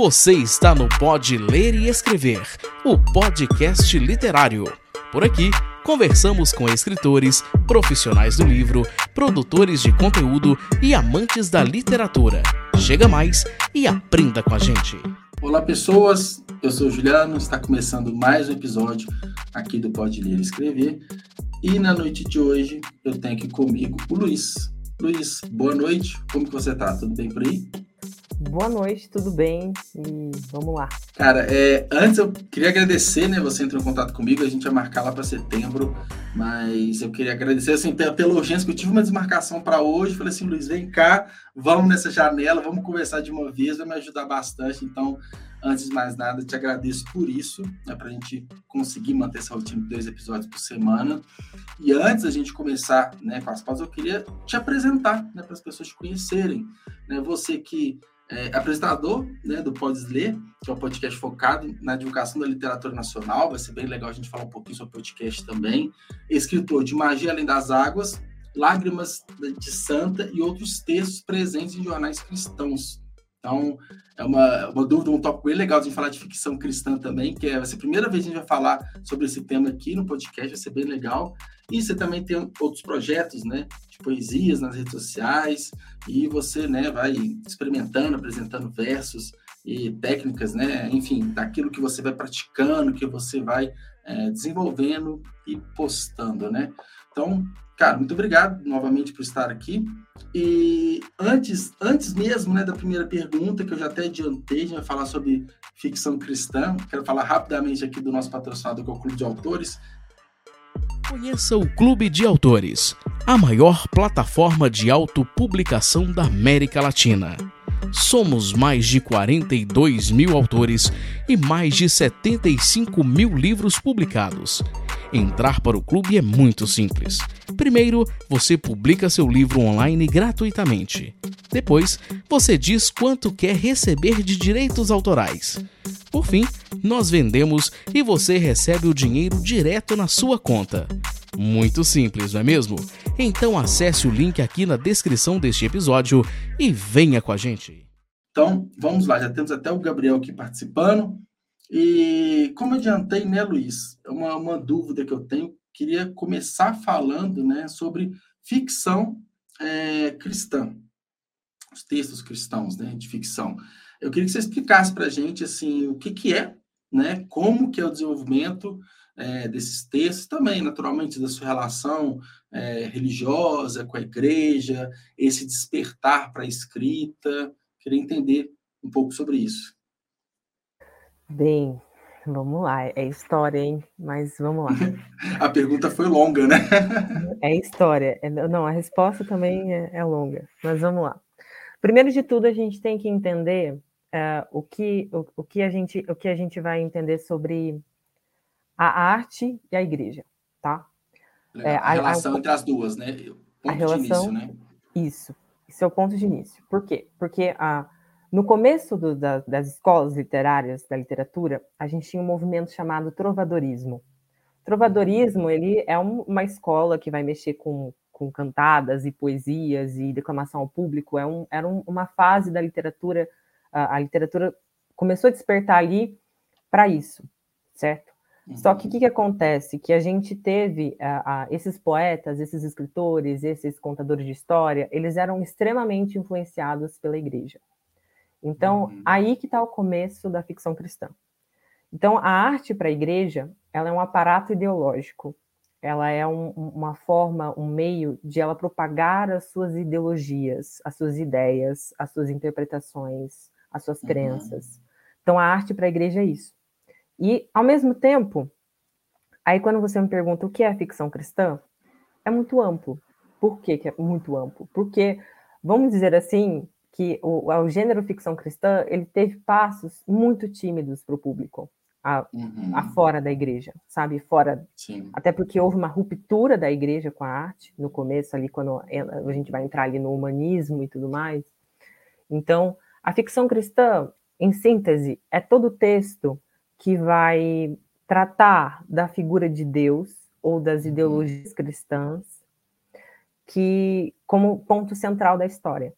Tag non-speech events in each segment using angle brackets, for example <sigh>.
Você está no Pode Ler e Escrever, o podcast literário. Por aqui, conversamos com escritores, profissionais do livro, produtores de conteúdo e amantes da literatura. Chega mais e aprenda com a gente. Olá, pessoas. Eu sou o Juliano. Está começando mais um episódio aqui do Pode Ler e Escrever. E na noite de hoje eu tenho aqui comigo o Luiz. Luiz, boa noite. Como que você tá? Tudo bem por aí? Boa noite, tudo bem? E vamos lá. Cara, é, antes eu queria agradecer, né? Você entrou em contato comigo, a gente ia marcar lá para setembro, mas eu queria agradecer assim pela, pela urgência que eu tive uma desmarcação para hoje. Falei assim, Luiz, vem cá, vamos nessa janela, vamos conversar de uma vez, vai me ajudar bastante. Então, antes de mais nada, te agradeço por isso, né, para a gente conseguir manter essa rotina de dois episódios por semana. E antes da gente começar né, com as pausas, eu queria te apresentar né, para as pessoas te conhecerem. Né, você que é, apresentador né, do Podes Ler, que é um podcast focado na divulgação da literatura nacional. Vai ser bem legal a gente falar um pouquinho sobre o podcast também. Escritor de Magia Além das Águas, Lágrimas de Santa e outros textos presentes em jornais cristãos. Então, é uma, uma dúvida, um tópico bem legal de falar de ficção cristã também, que é, vai ser a primeira vez que a gente vai falar sobre esse tema aqui no podcast, vai ser bem legal. E você também tem outros projetos, né, de poesias nas redes sociais, e você, né, vai experimentando, apresentando versos e técnicas, né, enfim, daquilo que você vai praticando, que você vai é, desenvolvendo e postando, né. Então, Cara, muito obrigado novamente por estar aqui. E antes, antes mesmo né, da primeira pergunta, que eu já até adiantei, a gente vai falar sobre ficção cristã. Quero falar rapidamente aqui do nosso patrocinador, que é o Clube de Autores. Conheça o Clube de Autores, a maior plataforma de autopublicação da América Latina. Somos mais de 42 mil autores e mais de 75 mil livros publicados. Entrar para o clube é muito simples. Primeiro, você publica seu livro online gratuitamente. Depois, você diz quanto quer receber de direitos autorais. Por fim, nós vendemos e você recebe o dinheiro direto na sua conta. Muito simples, não é mesmo? Então acesse o link aqui na descrição deste episódio e venha com a gente. Então, vamos lá, já temos até o Gabriel aqui participando. E como adiantei, né, Luiz, uma, uma dúvida que eu tenho, queria começar falando né, sobre ficção é, cristã, os textos cristãos né, de ficção. Eu queria que você explicasse para a gente assim, o que, que é, né, como que é o desenvolvimento é, desses textos, também, naturalmente, da sua relação é, religiosa com a igreja, esse despertar para a escrita. Queria entender um pouco sobre isso. Bem, vamos lá. É história, hein? Mas vamos lá. <laughs> a pergunta foi longa, né? é história. É, não, a resposta também é, é, longa. Mas vamos lá. Primeiro de tudo, a gente tem que entender uh, o, que, o, o, que a gente, o que a gente vai entender sobre a arte e a igreja, tá? É, a, a, relação a, entre as duas, né? Ponto a relação, de início, né? Isso. Esse é o ponto de início. Por quê? Porque a no começo do, da, das escolas literárias da literatura, a gente tinha um movimento chamado trovadorismo. Trovadorismo ele é um, uma escola que vai mexer com, com cantadas e poesias e declamação ao público. É um, era um, uma fase da literatura, a, a, literatura começou a despertar ali para isso, certo? Uhum. Só que o que, que, acontece? Que a gente teve esses poetas, esses escritores, esses contadores de história, eles eram extremamente influenciados pela igreja. Então, uhum. aí que está o começo da ficção cristã. Então, a arte para a igreja, ela é um aparato ideológico. Ela é um, uma forma, um meio de ela propagar as suas ideologias, as suas ideias, as suas interpretações, as suas uhum. crenças. Então, a arte para a igreja é isso. E, ao mesmo tempo, aí quando você me pergunta o que é ficção cristã, é muito amplo. Por que, que é muito amplo? Porque, vamos dizer assim, que o, o gênero ficção cristã ele teve passos muito tímidos para o público, a, uhum. a, fora da igreja, sabe? Fora. Sim. Até porque houve uma ruptura da igreja com a arte no começo, ali, quando a gente vai entrar ali no humanismo e tudo mais. Então, a ficção cristã, em síntese, é todo texto que vai tratar da figura de Deus ou das uhum. ideologias cristãs que como ponto central da história.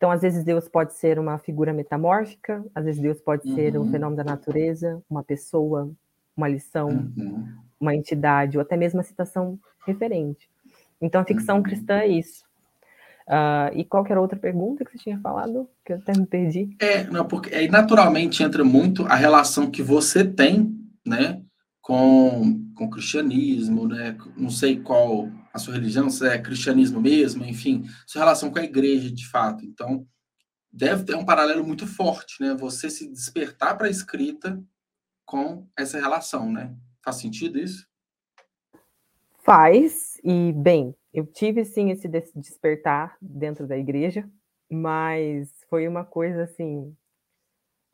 Então, às vezes, Deus pode ser uma figura metamórfica, às vezes, Deus pode uhum. ser um uhum. fenômeno da natureza, uma pessoa, uma lição, uhum. uma entidade, ou até mesmo uma citação referente. Então, a ficção uhum. cristã é isso. Uh, e qual era a outra pergunta que você tinha falado? Que eu até me perdi. É, não, porque aí naturalmente entra muito a relação que você tem, né, com, com o cristianismo, né? Não sei qual a sua religião, se é cristianismo mesmo, enfim, sua relação com a igreja de fato. Então, deve ter um paralelo muito forte, né? Você se despertar para a escrita com essa relação, né? Faz sentido isso? Faz, e bem, eu tive sim esse despertar dentro da igreja, mas foi uma coisa assim.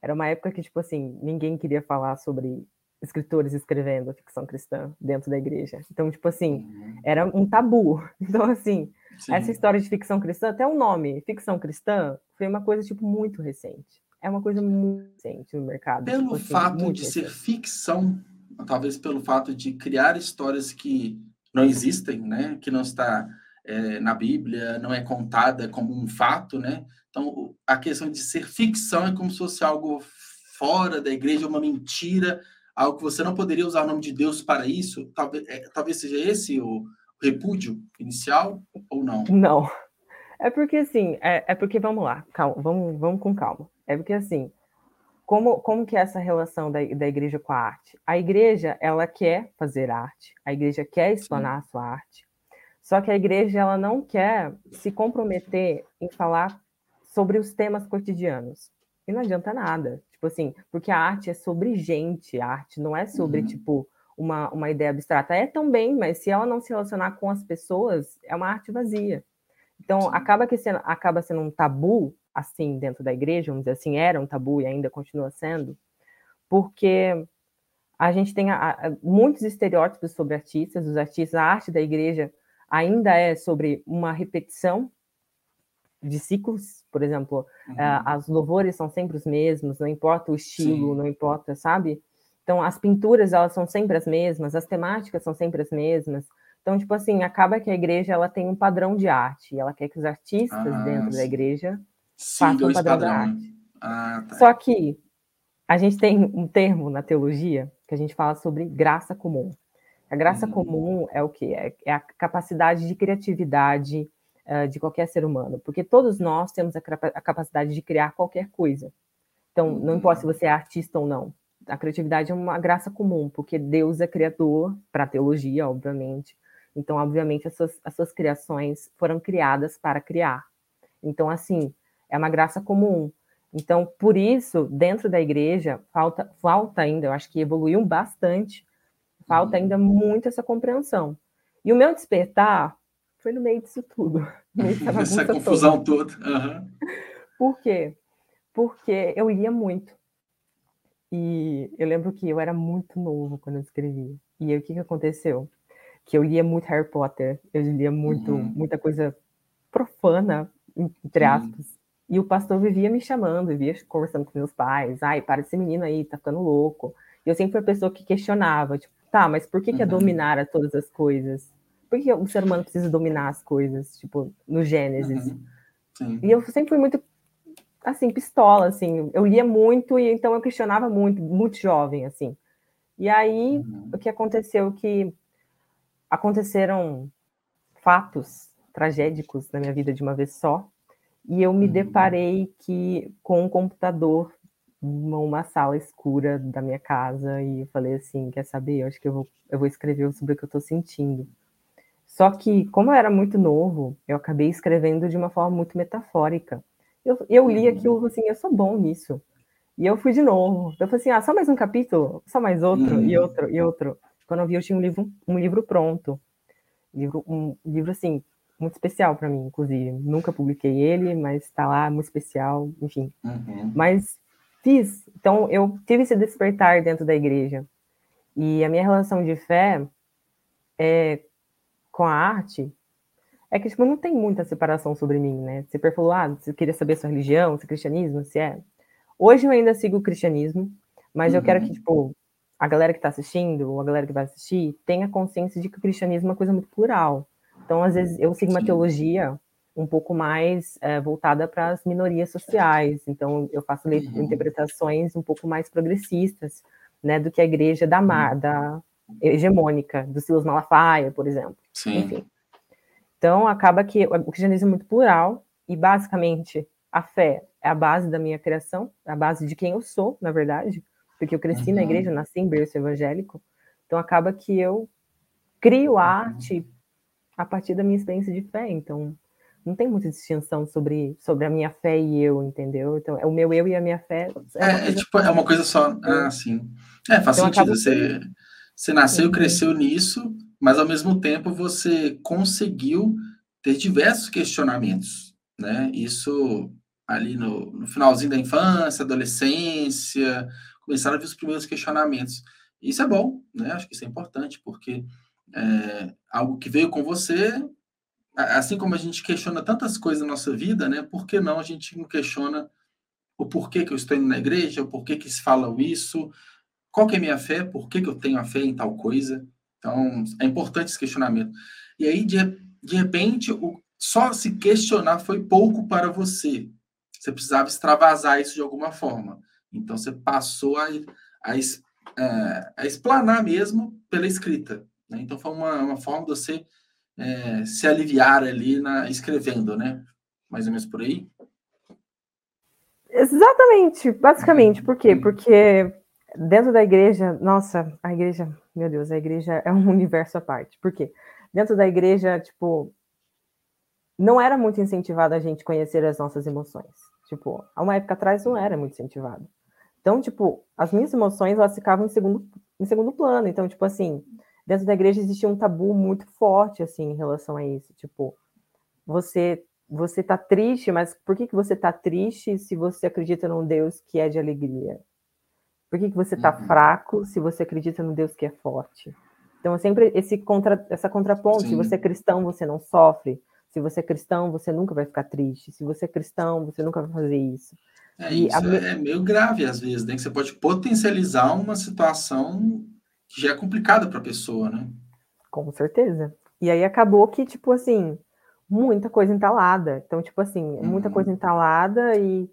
Era uma época que, tipo assim, ninguém queria falar sobre escritores escrevendo ficção cristã dentro da igreja. Então, tipo assim, uhum. era um tabu. <laughs> Então, assim, Sim. essa história de ficção cristã, até o nome, ficção cristã, foi uma coisa, tipo, muito recente. É uma coisa muito recente no mercado. Pelo tipo, assim, fato de recente. ser ficção, talvez pelo fato de criar histórias que não existem, né? Que não está é, na Bíblia, não é contada como um fato, né? Então, a questão de ser ficção é como se fosse algo fora da igreja, uma mentira, algo que você não poderia usar o nome de Deus para isso, talvez, é, talvez seja esse o repúdio inicial ou não? Não. É porque assim, é, é porque vamos lá, calma, vamos, vamos com calma. É porque assim, como, como que é essa relação da, da igreja com a arte? A igreja, ela quer fazer arte, a igreja quer explanar Sim. a sua arte, só que a igreja, ela não quer se comprometer em falar sobre os temas cotidianos. E não adianta nada. Tipo assim, porque a arte é sobre gente, a arte não é sobre, uhum. tipo, uma, uma ideia abstrata. É também, mas se ela não se relacionar com as pessoas, é uma arte vazia. Então, acaba que sendo, acaba sendo um tabu, assim, dentro da igreja, vamos dizer assim, era um tabu e ainda continua sendo, porque a gente tem a, a, muitos estereótipos sobre artistas, os artistas, a arte da igreja ainda é sobre uma repetição de ciclos, por exemplo, uhum. uh, as louvores são sempre os mesmos, não importa o estilo, Sim. não importa, sabe? Então, as pinturas, elas são sempre as mesmas, as temáticas são sempre as mesmas. Então, tipo assim, acaba que a igreja, ela tem um padrão de arte, ela quer que os artistas ah, dentro sim. da igreja façam um padrão, padrão, de arte. Ah, tá. Só que a gente tem um termo na teologia que a gente fala sobre graça comum. A graça uhum. comum é o que? É, é a capacidade de criatividade, uh, de qualquer ser humano, porque todos nós temos a, a capacidade de criar qualquer coisa. Então, não importa se você é artista ou não, a criatividade é uma graça comum, porque Deus é criador, para a teologia, obviamente. Então, obviamente, as suas, as suas criações foram criadas para criar. Então, assim, é uma graça comum. Então, por isso, dentro da igreja, falta, falta ainda, eu acho que evoluiu bastante, falta ainda muito essa compreensão. E o meu despertar foi no meio disso tudo. <laughs> Essa confusão toda. toda. Uhum. Por quê? Porque eu lia muito. E eu lembro que eu era muito novo quando eu escrevia. E aí, o que, que aconteceu? Que eu lia muito Harry Potter, eu lia muito, uhum. muita coisa profana, entre aspas. Uhum. E o pastor vivia me chamando, vivia conversando com meus pais. Ai, para esse menino aí, tá ficando louco. E eu sempre fui a pessoa que questionava, tipo, tá, mas por que, que é dominar a todas as coisas? Por que o ser humano precisa dominar as coisas, tipo, no Gênesis? Uhum. E eu sempre fui muito, assim, pistola, assim. Eu lia muito e então eu questionava muito, muito jovem, assim. E aí, uhum. o que aconteceu que aconteceram fatos tragédicos na minha vida de uma vez só, e eu me uhum. deparei que com um computador uma sala escura da minha casa e eu falei assim, quer saber? Eu acho que eu vou, eu vou escrever sobre o que eu estou sentindo. Só que, como eu era muito novo, eu acabei escrevendo de uma forma muito metafórica. Eu, eu li uhum. aquilo assim, eu sou bom nisso. E eu fui de novo. Eu falei assim, ah, só mais um capítulo, só mais outro, uhum. e outro, e outro. Quando eu vi, eu tinha um livro, um livro pronto. Livro, um livro, assim, muito especial para mim, inclusive. Nunca publiquei ele, mas está lá, muito especial, enfim. Uhum. Mas fiz. Então, eu tive esse despertar dentro da igreja. E a minha relação de fé é com a arte é que tipo, não tem muita separação sobre mim, né? Você falou, ah, você queria saber sua religião, seu cristianismo, se é. Hoje eu ainda sigo o cristianismo, mas uhum. eu quero que, uhum. tipo, a galera que está assistindo, ou a galera que vai assistir, tenha consciência de que o cristianismo é uma coisa muito plural. Então, às vezes, eu sigo uma Sim. teologia um pouco mais é, voltada para as minorias sociais. Então, eu faço uhum. interpretações um pouco mais progressistas, né, do que a igreja da, uhum. da hegemônica, do Silas Malafaia, por exemplo. Sim. Enfim. Então, acaba que o cristianismo é muito plural e, basicamente, a fé é a base da minha criação, é a base de quem eu sou, na verdade, porque eu cresci uhum. na igreja, nasci em berço evangélico. Então, acaba que eu crio uhum. arte a partir da minha experiência de fé. Então, não tem muita distinção sobre, sobre a minha fé e eu, entendeu? Então, é o meu eu e a minha fé. É, é, é tipo, é uma coisa só. Ah, sim. É, faz então, sentido. Você, você nasceu e cresceu nisso, mas ao mesmo tempo você conseguiu ter diversos questionamentos, né? Isso ali no, no finalzinho da infância, adolescência, começaram a vir os primeiros questionamentos. Isso é bom, né? Acho que isso é importante, porque é, algo que veio com você assim como a gente questiona tantas coisas na nossa vida, né? Por que não a gente não questiona o porquê que eu estou indo na igreja, o porquê que se fala isso, qual que é a minha fé, por que, que eu tenho a fé em tal coisa. Então, é importante esse questionamento. E aí, de, de repente, o, só se questionar foi pouco para você. Você precisava extravasar isso de alguma forma. Então, você passou a, a, a, é, a explanar mesmo pela escrita. Né? Então, foi uma, uma forma de você é, se aliviar ali na escrevendo, né? Mais ou menos por aí. Exatamente, basicamente. Por quê? Uhum. Porque dentro da igreja, nossa, a igreja, meu Deus, a igreja é um <laughs> universo à parte. Por quê? Dentro da igreja, tipo, não era muito incentivado a gente conhecer as nossas emoções. Tipo, há uma época atrás não era muito incentivado. Então, tipo, as minhas emoções, elas ficavam em segundo, em segundo plano. Então, tipo assim, dentro da igreja existia um tabu muito forte assim em relação a isso, tipo, você você tá triste, mas por que que você tá triste se você acredita num Deus que é de alegria? Por que que você tá uhum. fraco se você acredita num Deus que é forte? Então, sempre esse contra, essa contraponto, Sim. se você é cristão, você não sofre. Se você é cristão, você nunca vai ficar triste. Se você é cristão, você nunca vai fazer isso. É, isso a... é meio grave às vezes, né? Que você pode potencializar uma situação que já é complicado para a pessoa, né? Com certeza. E aí acabou que, tipo assim, muita coisa entalada. Então, tipo assim, muita uhum. coisa entalada e,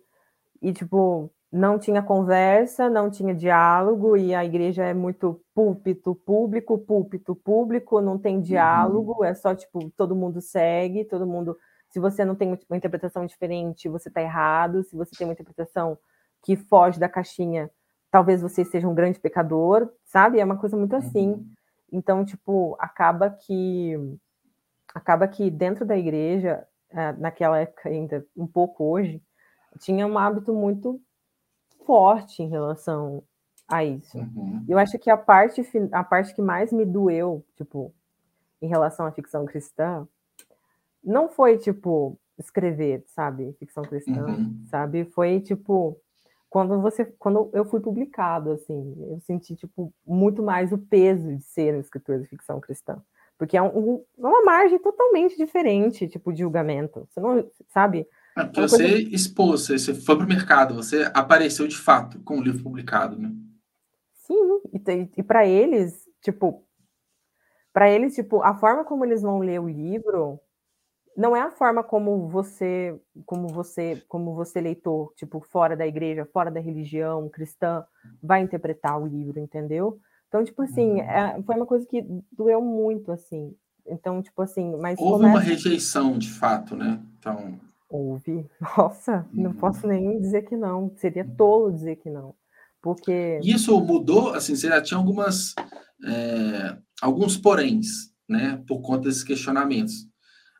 e, tipo, não tinha conversa, não tinha diálogo, e a igreja é muito púlpito público, púlpito público, não tem uhum. diálogo, uhum. é só, tipo, todo mundo segue, todo mundo. Se você não tem uma interpretação diferente, você está errado. Se você tem uma interpretação que foge da caixinha, talvez você seja um grande pecador, sabe? É uma coisa muito assim. Uhum. Então, tipo, acaba que acaba que dentro da igreja, eh, naquela época ainda, um pouco hoje, tinha um hábito muito forte em relação a isso. Uhum. Eu acho que a parte a parte que mais me doeu, tipo, em relação à ficção cristã, não foi tipo escrever, sabe, ficção cristã, uhum. sabe? Foi tipo quando você quando eu fui publicado assim eu senti tipo muito mais o peso de ser um escritor de ficção cristã porque é um, uma margem totalmente diferente tipo de julgamento você não sabe é porque você coisa... expôs você foi para o mercado você apareceu de fato com o livro publicado né sim e, e para eles tipo para eles tipo a forma como eles vão ler o livro não é a forma como você, como você, como você leitor, tipo fora da igreja, fora da religião cristã, vai interpretar o livro, entendeu? Então, tipo assim, uhum. é, foi uma coisa que doeu muito, assim. Então, tipo assim, mas houve começa... uma rejeição, de fato, né? Então houve. <laughs> Nossa, uhum. não posso nem dizer que não. Seria tolo dizer que não, porque isso mudou. Assim, você já tinha algumas é, alguns poréns, né? Por conta desses questionamentos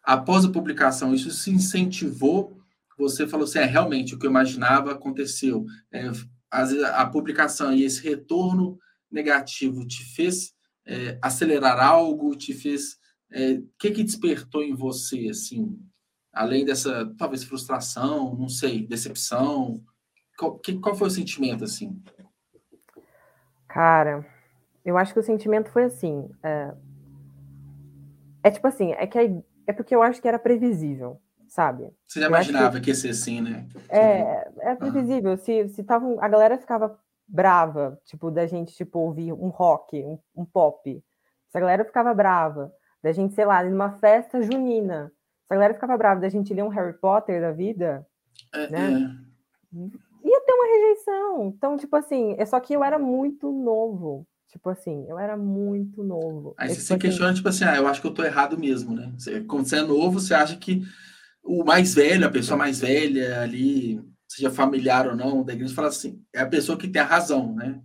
após a publicação, isso se incentivou? Você falou assim, é, realmente, o que eu imaginava aconteceu. É, a, a, publicação e esse retorno negativo te fez é, acelerar algo, te fez... O é, que que despertou em você, assim, além dessa, talvez, frustração, não sei, decepção? Qual, que, qual foi o sentimento, assim? Cara, eu acho que o sentimento foi assim... É, é tipo assim, é que a, é porque eu acho que era previsível, sabe? Você já eu imaginava que... que ia ser assim, né? É, é previsível. Se, se tava, a galera ficava brava, tipo, da gente, tipo, ouvir um rock, um, um pop. Se a galera ficava brava, da gente, sei lá, numa festa junina, se a galera ficava brava da gente ler um Harry Potter da vida, é, né? É. Ia ter uma rejeição. Então, tipo assim, é só que eu era muito novo. Tipo assim, eu era muito novo. Aí você tipo se assim, questiona, tipo assim, ah, eu acho que eu tô errado mesmo, né? Você, quando você é novo, você acha que o mais velho, a pessoa mais velha ali, seja familiar ou não, da igreja, fala assim, é a pessoa que tem a razão, né?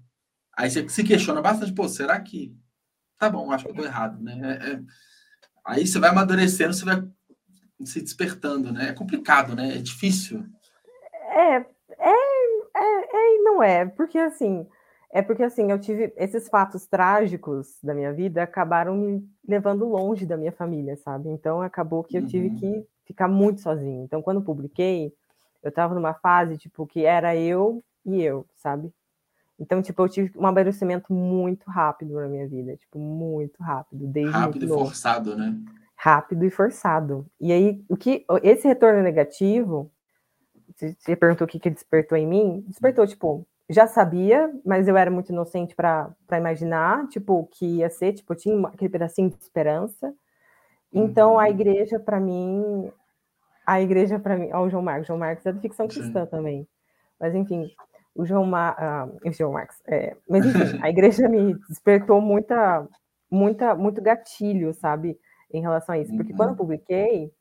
Aí você se questiona bastante, pô, será que. Tá bom, acho que eu tô errado, né? É, é... Aí você vai amadurecendo, você vai se despertando, né? É complicado, né? É difícil. É, é, é, é e não é, porque assim, é porque assim, eu tive esses fatos trágicos da minha vida acabaram me levando longe da minha família, sabe? Então acabou que eu tive uhum. que ficar muito sozinho. Então quando publiquei, eu estava numa fase tipo que era eu e eu, sabe? Então, tipo, eu tive um amadurecimento muito rápido na minha vida, tipo, muito rápido, desde rápido e forçado, né? Rápido e forçado. E aí, o que esse retorno negativo, você perguntou o que, que despertou em mim, despertou, tipo, já sabia, mas eu era muito inocente para imaginar, tipo, que ia ser, tipo, tinha aquele pedacinho de esperança. Então, uhum. a igreja, para mim, a igreja, para mim, ó, o João Marcos, João Marcos é da ficção cristã Sim. também. Mas, enfim, o João, Ma, uh, o João Marcos, é, mas, enfim, a igreja me despertou muita, muita, muito gatilho, sabe? Em relação a isso. Porque uhum. quando eu uhum. publiquei,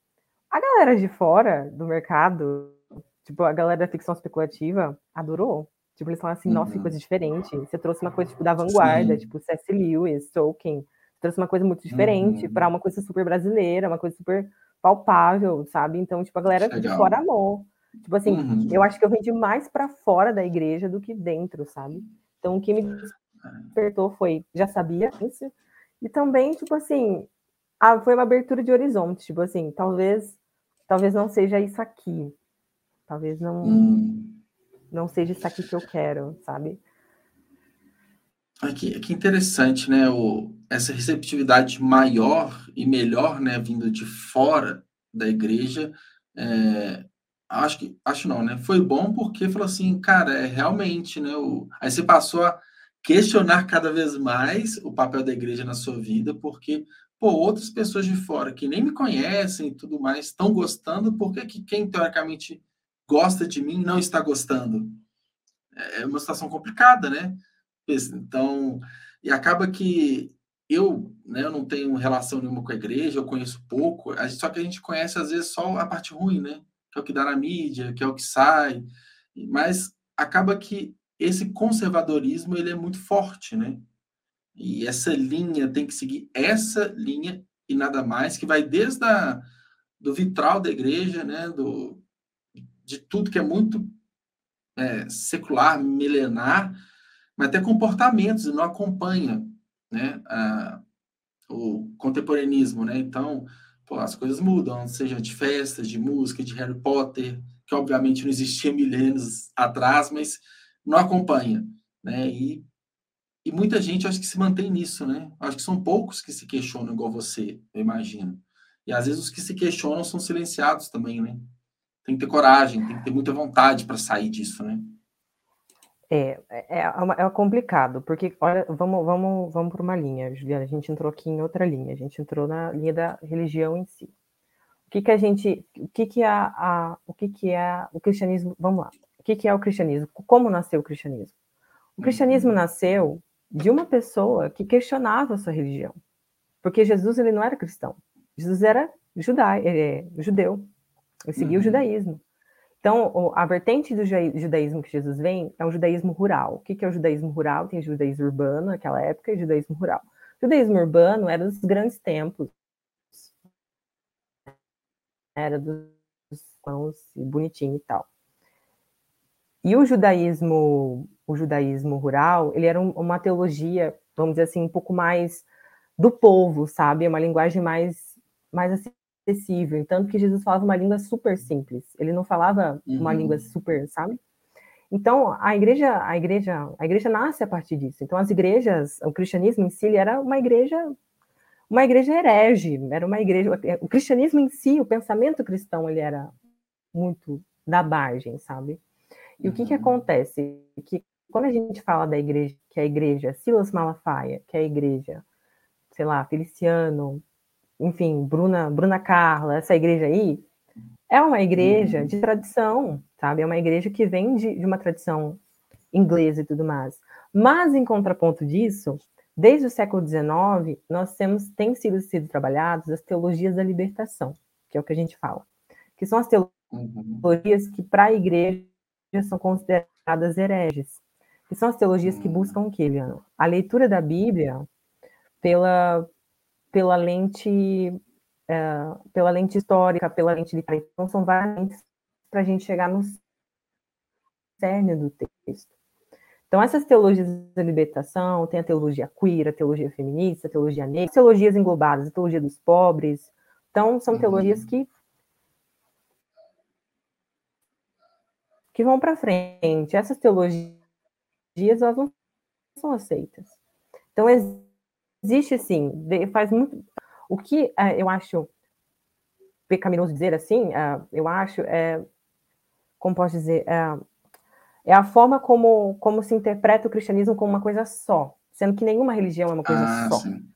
a galera de fora do mercado, tipo, a galera da ficção especulativa, adorou. Tipo, eles falaram assim, nossa, que uhum. coisa diferente. Você trouxe uma coisa, tipo, da vanguarda, Sim. tipo, C.S. Lewis, Tolkien. Você trouxe uma coisa muito diferente uhum. para uma coisa super brasileira, uma coisa super palpável, sabe? Então, tipo, a galera Legal. de fora amou. Tipo assim, uhum. eu acho que eu vendi mais para fora da igreja do que dentro, sabe? Então, o que me despertou foi, já sabia isso, e também, tipo assim, ah, foi uma abertura de horizonte, tipo assim, talvez, talvez não seja isso aqui. Talvez não hum. não seja isso aqui que eu quero, sabe? Aqui, que interessante, né? O, essa receptividade maior e melhor, né, vindo de fora da igreja. É, acho que acho não, né? Foi bom porque falou assim, cara, é realmente, né? O, aí você passou a questionar cada vez mais o papel da igreja na sua vida, porque pô, outras pessoas de fora que nem me conhecem e tudo mais estão gostando, por que, que quem teoricamente gosta de mim não está gostando? É, é uma situação complicada, né? Então, e acaba que eu, né, eu não tenho relação nenhuma com a igreja, eu conheço pouco, só que a gente conhece às vezes só a parte ruim, né? Que é o que dá na mídia, que é o que sai, mas acaba que esse conservadorismo ele é muito forte, né? E essa linha tem que seguir essa linha e nada mais, que vai desde a, do vitral da igreja, né, do, de tudo que é muito é, secular, milenar, mas até comportamentos, e não acompanha né, a, o contemporaneismo. Né? Então, pô, as coisas mudam, seja de festas, de música, de Harry Potter, que obviamente não existia milênios atrás, mas não acompanha. Né? E e muita gente acho que se mantém nisso, né? Acho que são poucos que se questionam igual você, eu imagino. E às vezes os que se questionam são silenciados também, né? Tem que ter coragem, tem que ter muita vontade para sair disso, né? É, é, é, é, complicado, porque olha, vamos, vamos, vamos por uma linha, Juliana. A gente entrou aqui em outra linha, a gente entrou na linha da religião em si. O que, que a gente, o que, que é a, o que, que é o cristianismo? Vamos lá. O que, que é o cristianismo? Como nasceu o cristianismo? O cristianismo nasceu de uma pessoa que questionava a sua religião. Porque Jesus ele não era cristão. Jesus era judai, é, judeu. Ele seguia uhum. o judaísmo. Então, a vertente do judaísmo que Jesus vem é o judaísmo rural. O que é o judaísmo rural? Tem judaísmo urbano naquela época e judaísmo rural. O judaísmo urbano era dos grandes templos. Era dos pães bonitinho e tal. E o judaísmo o judaísmo rural, ele era um, uma teologia, vamos dizer assim, um pouco mais do povo, sabe? É uma linguagem mais, mais acessível. Tanto que Jesus falava uma língua super simples. Ele não falava uhum. uma língua super, sabe? Então, a igreja, a igreja, a igreja nasce a partir disso. Então, as igrejas, o cristianismo em si, era uma igreja, uma igreja herege, era uma igreja, o cristianismo em si, o pensamento cristão, ele era muito da margem, sabe? E uhum. o que que uhum. acontece? Que quando a gente fala da igreja, que é a igreja Silas Malafaia, que é a igreja, sei lá, Feliciano, enfim, Bruna, Bruna Carla, essa igreja aí, é uma igreja uhum. de tradição, sabe? É uma igreja que vem de, de uma tradição inglesa e tudo mais. Mas, em contraponto disso, desde o século XIX, nós temos, tem sido, sido trabalhadas as teologias da libertação, que é o que a gente fala, que são as uhum. teologias que, para a igreja, são consideradas hereges, que são as teologias que buscam o quê, Liano? A leitura da Bíblia pela, pela lente é, pela lente histórica, pela lente literária. Então, são várias lentes para a gente chegar no cerne do texto. Então, essas teologias da libertação, tem a teologia queer, a teologia feminista, a teologia negra, teologias englobadas, a teologia dos pobres. Então, são uhum. teologias que que vão para frente. Essas teologias, elas não são aceitas. Então, existe, sim, faz muito... O que uh, eu acho pecaminoso dizer assim, uh, eu acho, é, como posso dizer, é, é a forma como, como se interpreta o cristianismo como uma coisa só, sendo que nenhuma religião é uma coisa ah, só. Sim.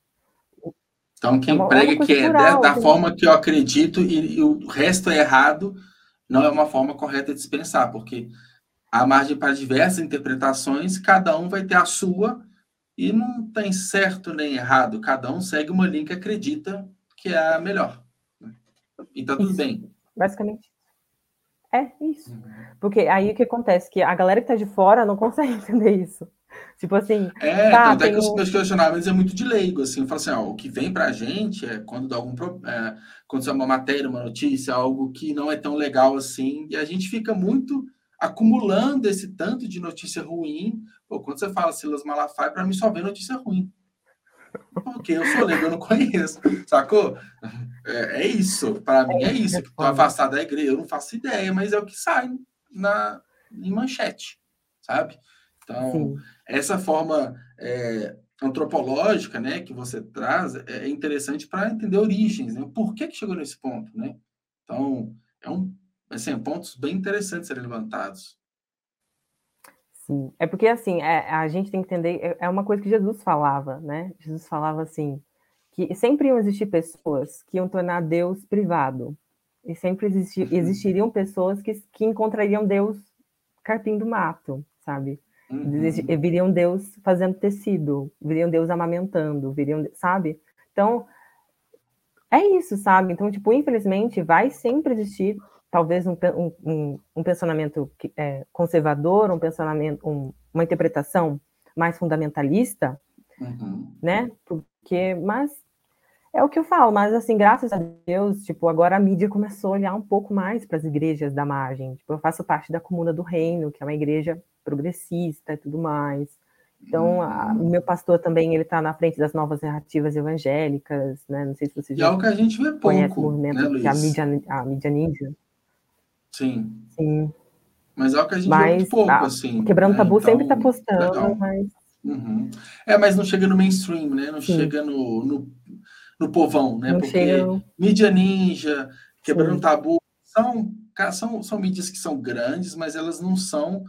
Então, quem é prega que é da, da forma que eu acredito e, e, o resto é errado, não é uma forma correta de se pensar, porque há margem para diversas interpretações, cada um vai ter a sua, e não tem certo nem errado, cada um segue uma linha que acredita que é a melhor. Né? E tá tudo isso. bem. Basicamente. É isso. Uhum. Porque aí o que acontece? Que a galera que tá de fora não consegue <laughs> entender isso. Tipo assim. É, tá, até que os meus questionamentos é muito de leigo, assim. Eu falo assim, ó, o que vem pra gente é quando dá algum é, quando é uma matéria, uma notícia, algo que não é tão legal assim, e a gente fica muito acumulando esse tanto de notícia ruim. Pô, quando você fala Silas Malafaia, para mim só vem notícia ruim. Porque eu sou leigo, eu não conheço, sacou? É, é isso, para mim é isso. Estou afastado da igreja, eu não faço ideia, mas é o que sai na, em manchete, sabe? Então, Sim. essa forma é, antropológica né, que você traz é interessante para entender origens, né? Por que, que chegou nesse ponto, né? Um assim, pontos bem interessantes serem levantados. Sim, é porque assim, é, a gente tem que entender, é, é uma coisa que Jesus falava, né? Jesus falava assim, que sempre iam existir pessoas que iam tornar Deus privado, e sempre uhum. existiriam pessoas que, que encontrariam Deus carpindo mato, sabe? Uhum. Viriam Deus fazendo tecido, viriam Deus amamentando, viriam, sabe? Então, é isso, sabe? Então, tipo, infelizmente, vai sempre existir talvez um, um, um pensamento é, conservador, um pensamento, um, uma interpretação mais fundamentalista, uhum. né? Porque, mas é o que eu falo, mas assim, graças a Deus, tipo, agora a mídia começou a olhar um pouco mais para as igrejas da margem. Tipo, eu faço parte da Comuna do Reino, que é uma igreja progressista e tudo mais. Então, a, o meu pastor também, ele está na frente das novas narrativas evangélicas, né? Não sei se vocês já é o que a gente vê pouco, o movimento né, a mídia, a mídia ninja. Sim. Sim. Mas é o que a gente mas, vê muito pouco, ah, assim. Quebrando né? Tabu então, sempre está postando, legal. mas... Uhum. É, mas não chega no mainstream, né? Não Sim. chega no, no, no, povão, né? Não Porque chega... mídia ninja, Quebrando Sim. Tabu, são, são, são mídias que são grandes, mas elas não são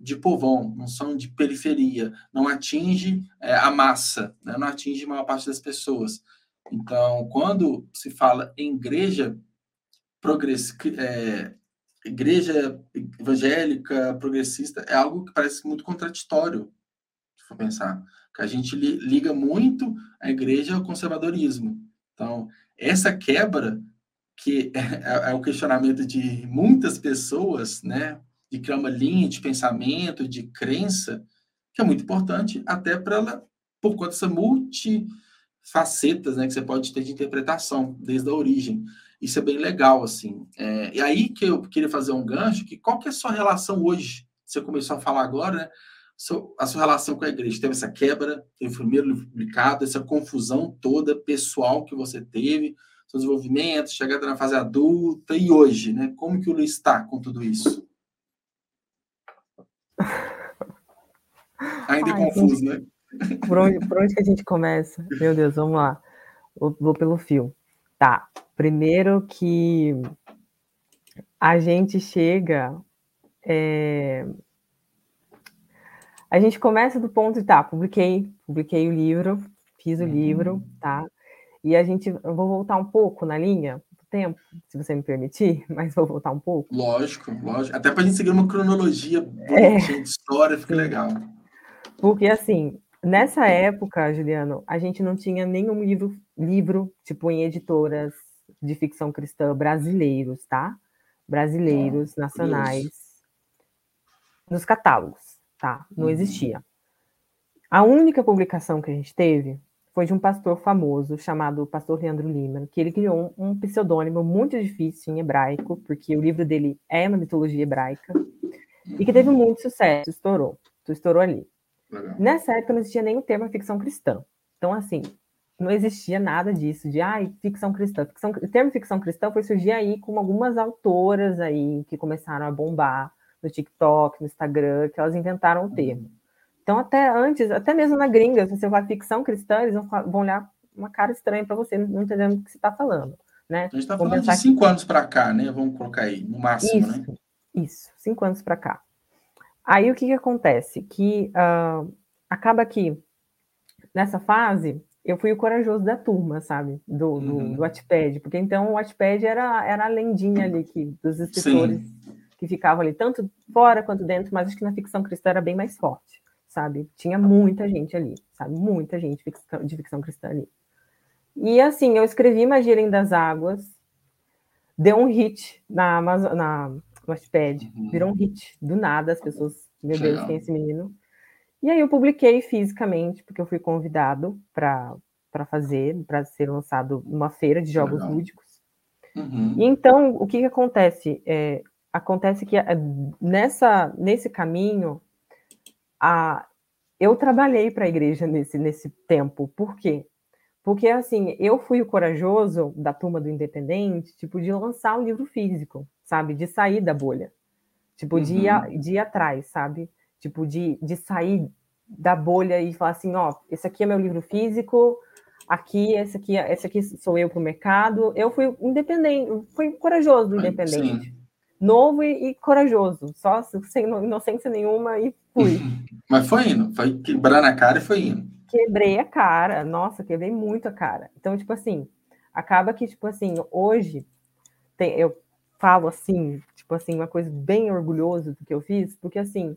de povão, não são de periferia, não atinge é, a massa, né? não atinge a maior parte das pessoas. Então, quando se fala em igreja progress, é, igreja evangélica, progressista, é algo que parece muito contraditório, se for pensar. Que a gente liga muito a igreja ao conservadorismo. Então, essa quebra, que é, é o questionamento de muitas pessoas, né, de criar uma linha de pensamento, de crença, que é muito importante, até para ela, por conta dessa multifacetas né, que você pode ter de interpretação, desde a origem. Isso é bem legal, assim. É, e aí que eu queria fazer um gancho, que qual que é a sua relação hoje? Você começou a falar agora, né? A sua relação com a igreja. Teve essa quebra, teve o primeiro livro publicado, essa confusão toda pessoal que você teve, seu desenvolvimento, chegada na fase adulta, e hoje, né? Como que o Luiz está com tudo isso? <laughs> Ainda é confuso, gente... né? Por onde, por onde que a gente começa? Meu Deus, vamos lá. Vou, vou pelo fio. Tá. Primeiro que a gente chega. É... A gente começa do ponto de tá, publiquei, publiquei o livro, fiz o uhum. livro, tá? E a gente, eu vou voltar um pouco na linha do tempo, se você me permitir, <laughs> mas vou voltar um pouco. Lógico, lógico. Até para a gente seguir uma cronologia é. de história, fica legal. Porque, assim, nessa época, Juliano, a gente não tinha nenhum livro, livro tipo, em editoras de ficção cristã brasileiros, tá? Brasileiros, ah, nacionais, nos catálogos, tá? Não uhum. existia. A única publicação que a gente teve foi de um pastor famoso chamado Pastor Leandro Lima, que ele criou um, um pseudônimo muito difícil em hebraico, porque o livro dele é uma mitologia hebraica, e que teve muito sucesso, estourou, estourou ali. Legal. Nessa época não existia nem o termo ficção cristã. Então, assim, não existia nada disso, de ai, ficção cristã. Ficção, o termo ficção cristã foi surgir aí com algumas autoras aí que começaram a bombar no TikTok, no Instagram, que elas inventaram o termo. Então, até antes, até mesmo na gringa, se você falar ficção cristã, eles vão, vão olhar uma cara estranha para você, não entendendo o que você está falando. Né? A gente está falando de cinco que... anos para cá, né? Vamos colocar aí, no máximo, isso, né? Isso, cinco anos para cá. Aí o que, que acontece? Que uh, acaba que nessa fase eu fui o corajoso da turma, sabe? Do, do, uhum. do Wattpad, porque então o Wattpad era, era a lendinha ali que, dos escritores Sim. que ficavam ali, tanto fora quanto dentro, mas acho que na ficção cristã era bem mais forte sabe? Tinha muita gente ali, sabe? Muita gente de ficção cristã ali. E assim, eu escrevi Magia Além das Águas, deu um hit na Amazon, na Wattpad, uhum. virou um hit do nada, as pessoas, meu Deus, quem é esse menino? E aí eu publiquei fisicamente, porque eu fui convidado para fazer, para ser lançado numa feira de jogos Legal. lúdicos. Uhum. E então, o que, que acontece? É, acontece que é, nessa, nesse caminho, a, eu trabalhei para a igreja nesse, nesse tempo. Por quê? Porque, assim, eu fui o corajoso da turma do Independente, tipo, de lançar um livro físico, sabe? De sair da bolha. Tipo, uhum. de, ir, uhum. de ir atrás, sabe? Tipo, de, de sair da bolha e falar assim, ó, esse aqui é meu livro físico, aqui, esse aqui, esse aqui sou eu para o mercado. Eu fui independente, fui corajoso do Independente. Sim novo e, e, corajoso, só sem inocência nenhuma e fui. <laughs> Mas foi indo, foi quebrando a cara e foi indo. Quebrei a cara, nossa, quebrei muito a cara. Então, tipo assim, acaba que, tipo assim, hoje tem, eu falo assim, tipo assim, uma coisa bem orgulhosa do que eu fiz, porque assim,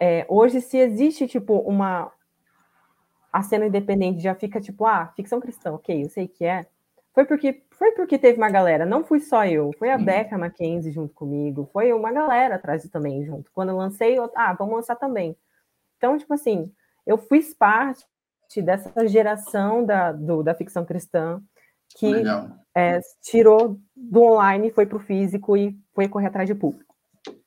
é, hoje se existe, tipo, uma a cena independente já fica tipo, ah, ficção cristã, ok, eu sei que é, foi porque foi porque teve uma galera, não fui só eu, foi a uhum. Becca Mackenzie junto comigo, foi uma galera atrás também junto. Quando eu lancei, eu, ah, vamos lançar também. Então, tipo assim, eu fui parte dessa geração da, do, da ficção cristã que é, tirou do online, foi para o físico e foi correr atrás de público.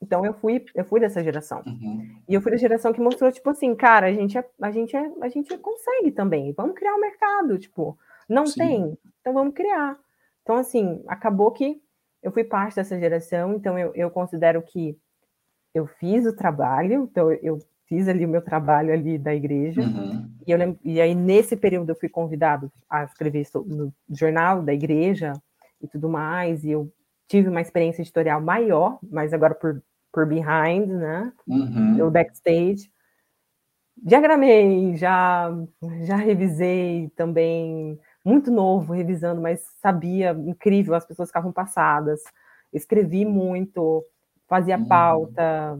Então eu fui, eu fui dessa geração. Uhum. E eu fui da geração que mostrou, tipo assim, cara, a gente, é, a gente, é, a gente consegue também. Vamos criar um mercado, tipo, não Sim. tem, então vamos criar. Então, assim, acabou que eu fui parte dessa geração, então eu, eu considero que eu fiz o trabalho, então eu fiz ali o meu trabalho ali da igreja, uhum. e, eu lembro, e aí nesse período eu fui convidado a escrever no jornal da igreja e tudo mais, e eu tive uma experiência editorial maior, mas agora por, por behind, né, uhum. backstage, diagramei, já, já revisei também muito novo, revisando, mas sabia, incrível, as pessoas ficavam passadas. Escrevi muito, fazia uhum. pauta.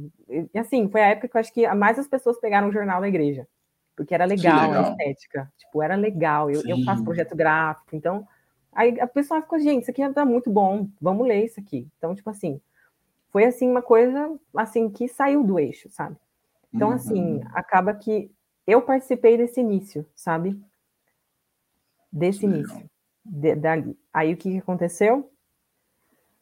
E assim, foi a época que eu acho que mais as pessoas pegaram o jornal da igreja, porque era legal, legal. a estética. Tipo, era legal. Eu, eu, faço projeto gráfico, então. Aí a pessoa ficou, gente, isso aqui tá muito bom, vamos ler isso aqui. Então, tipo assim, foi assim uma coisa assim que saiu do eixo, sabe? Então, assim, uhum. assim, acaba que eu participei desse início, sabe? desse início, de, dali. Aí o que, que aconteceu?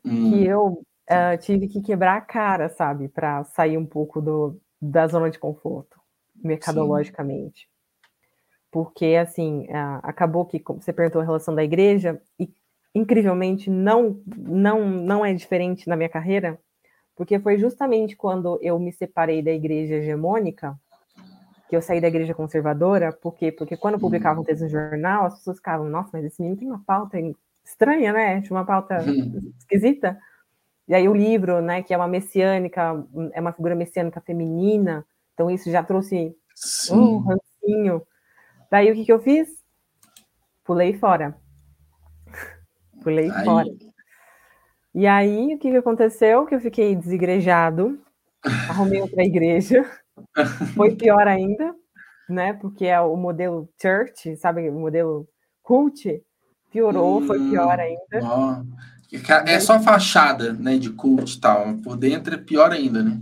Hum. Que eu uh, tive que quebrar a cara, sabe, para sair um pouco do, da zona de conforto, mercadologicamente. Sim. Porque, assim, uh, acabou que você perguntou a relação da igreja, e incrivelmente não, não, não é diferente na minha carreira, porque foi justamente quando eu me separei da igreja hegemônica que eu saí da igreja conservadora, por quê? Porque quando eu publicava um texto no jornal, as pessoas ficavam, nossa, mas esse menino tem uma pauta estranha, né? Tinha uma pauta <laughs> esquisita. E aí o livro, né, que é uma messiânica, é uma figura messiânica feminina, então isso já trouxe Sim. um rancinho. Daí o que, que eu fiz? Pulei fora. <laughs> Pulei aí. fora. E aí, o que, que aconteceu? Que eu fiquei desigrejado, arrumei outra igreja, <laughs> foi pior ainda, né? Porque é o modelo church, sabe? O modelo cult, piorou, hum, foi pior ainda. Ó. É só fachada, né, de cult e tal. Por dentro é pior ainda, né?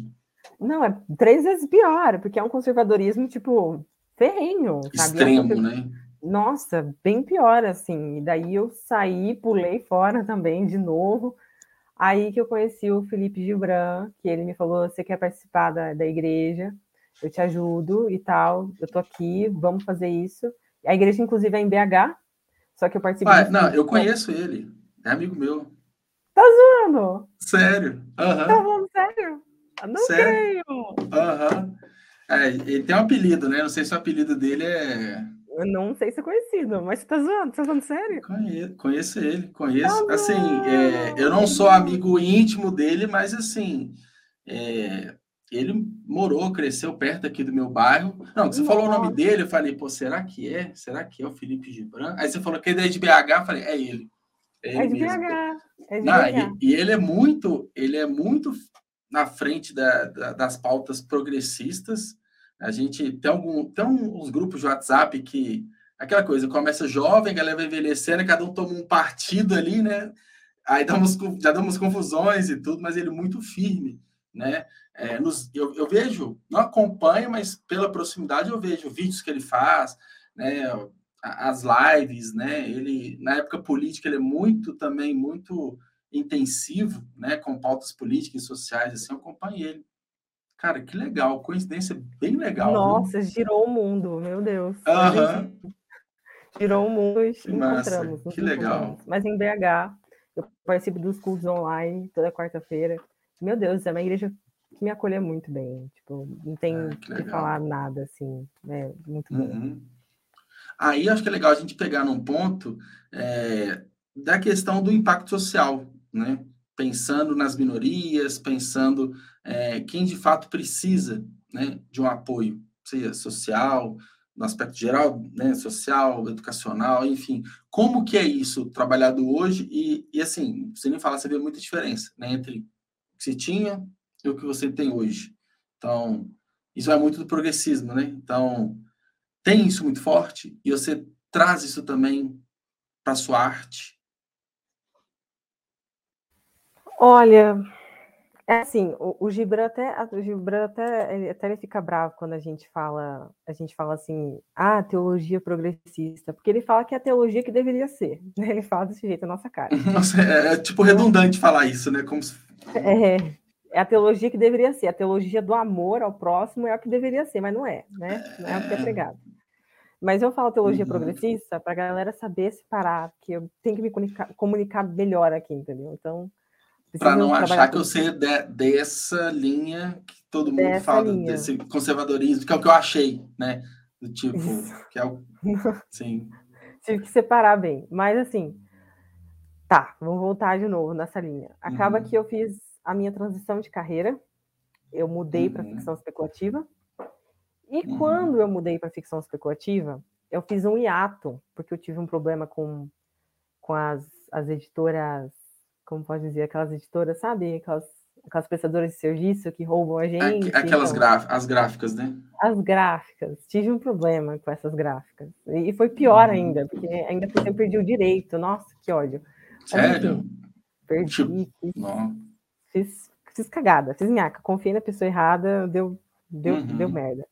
Não, é três vezes pior, porque é um conservadorismo, tipo, ferrenho, sabe? É Extremo, é né? Nossa, bem pior, assim. E daí eu saí, pulei fora também de novo. Aí que eu conheci o Felipe Gibran, que ele me falou: você quer participar da, da igreja? Eu te ajudo e tal. Eu tô aqui, vamos fazer isso. A igreja, inclusive, é em BH, só que eu participo. Ah, não, eu conheço ele. É amigo meu. Tá zoando? Sério? Uhum. Tá falando sério? Não sério? creio. Aham. Uhum. É, ele tem um apelido, né? Não sei se o apelido dele é. Eu não sei se é conhecido, mas você tá zoando? Você tá falando sério? Conheço, conheço ele, conheço. Tá assim, é, eu não sou amigo íntimo dele, mas assim, é, ele morou, cresceu perto aqui do meu bairro. Não, você Nossa. falou o nome dele, eu falei, pô, será que é? Será que é o Felipe Gibran? Aí você falou que ele é de BH, eu falei, é ele. É, ele é de mesmo. BH. É de Não, BH. E, e, ele é muito, ele é muito na frente da, da, das pautas progressistas. A gente tem, algum, tem uns grupos de WhatsApp que aquela coisa, começa jovem, a galera vai envelhecendo, cada um toma um partido ali, né? Aí damos, já damos confusões e tudo, mas ele é muito firme, né? É, nos, eu, eu, vejo, não acompanho, mas pela proximidade eu vejo vídeos que ele faz, né? As lives, né? Ele, na época política, ele é muito também, muito intensivo, né? Com pautas políticas e sociais, assim, eu acompanho ele. Cara, que legal, coincidência bem legal. Nossa, viu? girou o mundo, meu Deus. Uhum. Girou o mundo e que encontramos. que legal. Mas em BH, eu participo dos cultos online toda quarta-feira. Meu Deus, é uma igreja que me acolheu muito bem. Tipo, não tem ah, que, que falar nada, assim. É muito bom. Uhum. Aí acho que é legal a gente pegar num ponto é, da questão do impacto social, né? Pensando nas minorias, pensando é, quem de fato precisa né, de um apoio, seja social, no aspecto geral, né, social, educacional, enfim. Como que é isso trabalhado hoje? E, e assim, você nem falar, você vê muita diferença né, entre o que você tinha e o que você tem hoje. Então, isso é muito do progressismo, né? Então, tem isso muito forte e você traz isso também para sua arte. Olha, é assim, o, o Gibran até, o Gibran até, ele, até ele fica bravo quando a gente fala, a gente fala assim, ah, teologia progressista, porque ele fala que é a teologia que deveria ser, <laughs> né? Ele fala desse jeito, a nossa cara. <laughs> Nossa, é, é tipo redundante falar isso, né? Como se... É, é a teologia que deveria ser, a teologia do amor ao próximo é o que deveria ser, mas não é, né? Não é o que é, é. pregado. Mas eu falo teologia uhum. progressista para a galera saber separar, porque eu tenho que me comunicar, comunicar melhor aqui, entendeu? Então, para não achar que eu sei de, dessa linha que todo mundo dessa fala, linha. desse conservadorismo, que é o que eu achei, né? Do tipo, Isso. que é o. <laughs> Sim. Tive que separar bem. Mas assim, tá, vamos voltar de novo nessa linha. Acaba uhum. que eu fiz a minha transição de carreira, eu mudei uhum. para ficção especulativa. E uhum. quando eu mudei para ficção especulativa, eu fiz um hiato, porque eu tive um problema com, com as, as editoras como pode dizer, aquelas editoras, sabe? Aquelas, aquelas prestadoras de serviço que roubam a gente. Aquelas então, as gráficas, né? As gráficas. Tive um problema com essas gráficas. E foi pior uhum. ainda, porque ainda por cima perdi o direito. Nossa, que ódio. Sério? Enfim, perdi. Tipo, fiz, fiz, fiz, cagada, fiz minhaca. Confiei na pessoa errada, deu, deu, uhum. deu merda.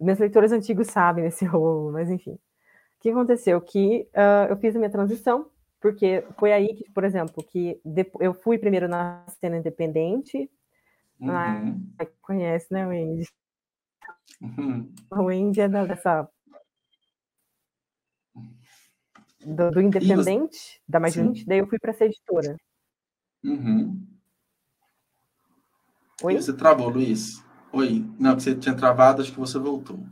Meus leitores antigos sabem desse <laughs> rolo, mas enfim. O que aconteceu? Que uh, eu fiz a minha transição porque foi aí que, por exemplo, que eu fui primeiro na cena independente. Uhum. Ah, conhece, né, Wendy? Uhum. O Wendy é dessa. Do, do independente, você... da mais gente, daí eu fui para ser editora. Uhum. Oi? Você travou, Luiz? Oi. Não, você tinha travado, acho que você voltou. Me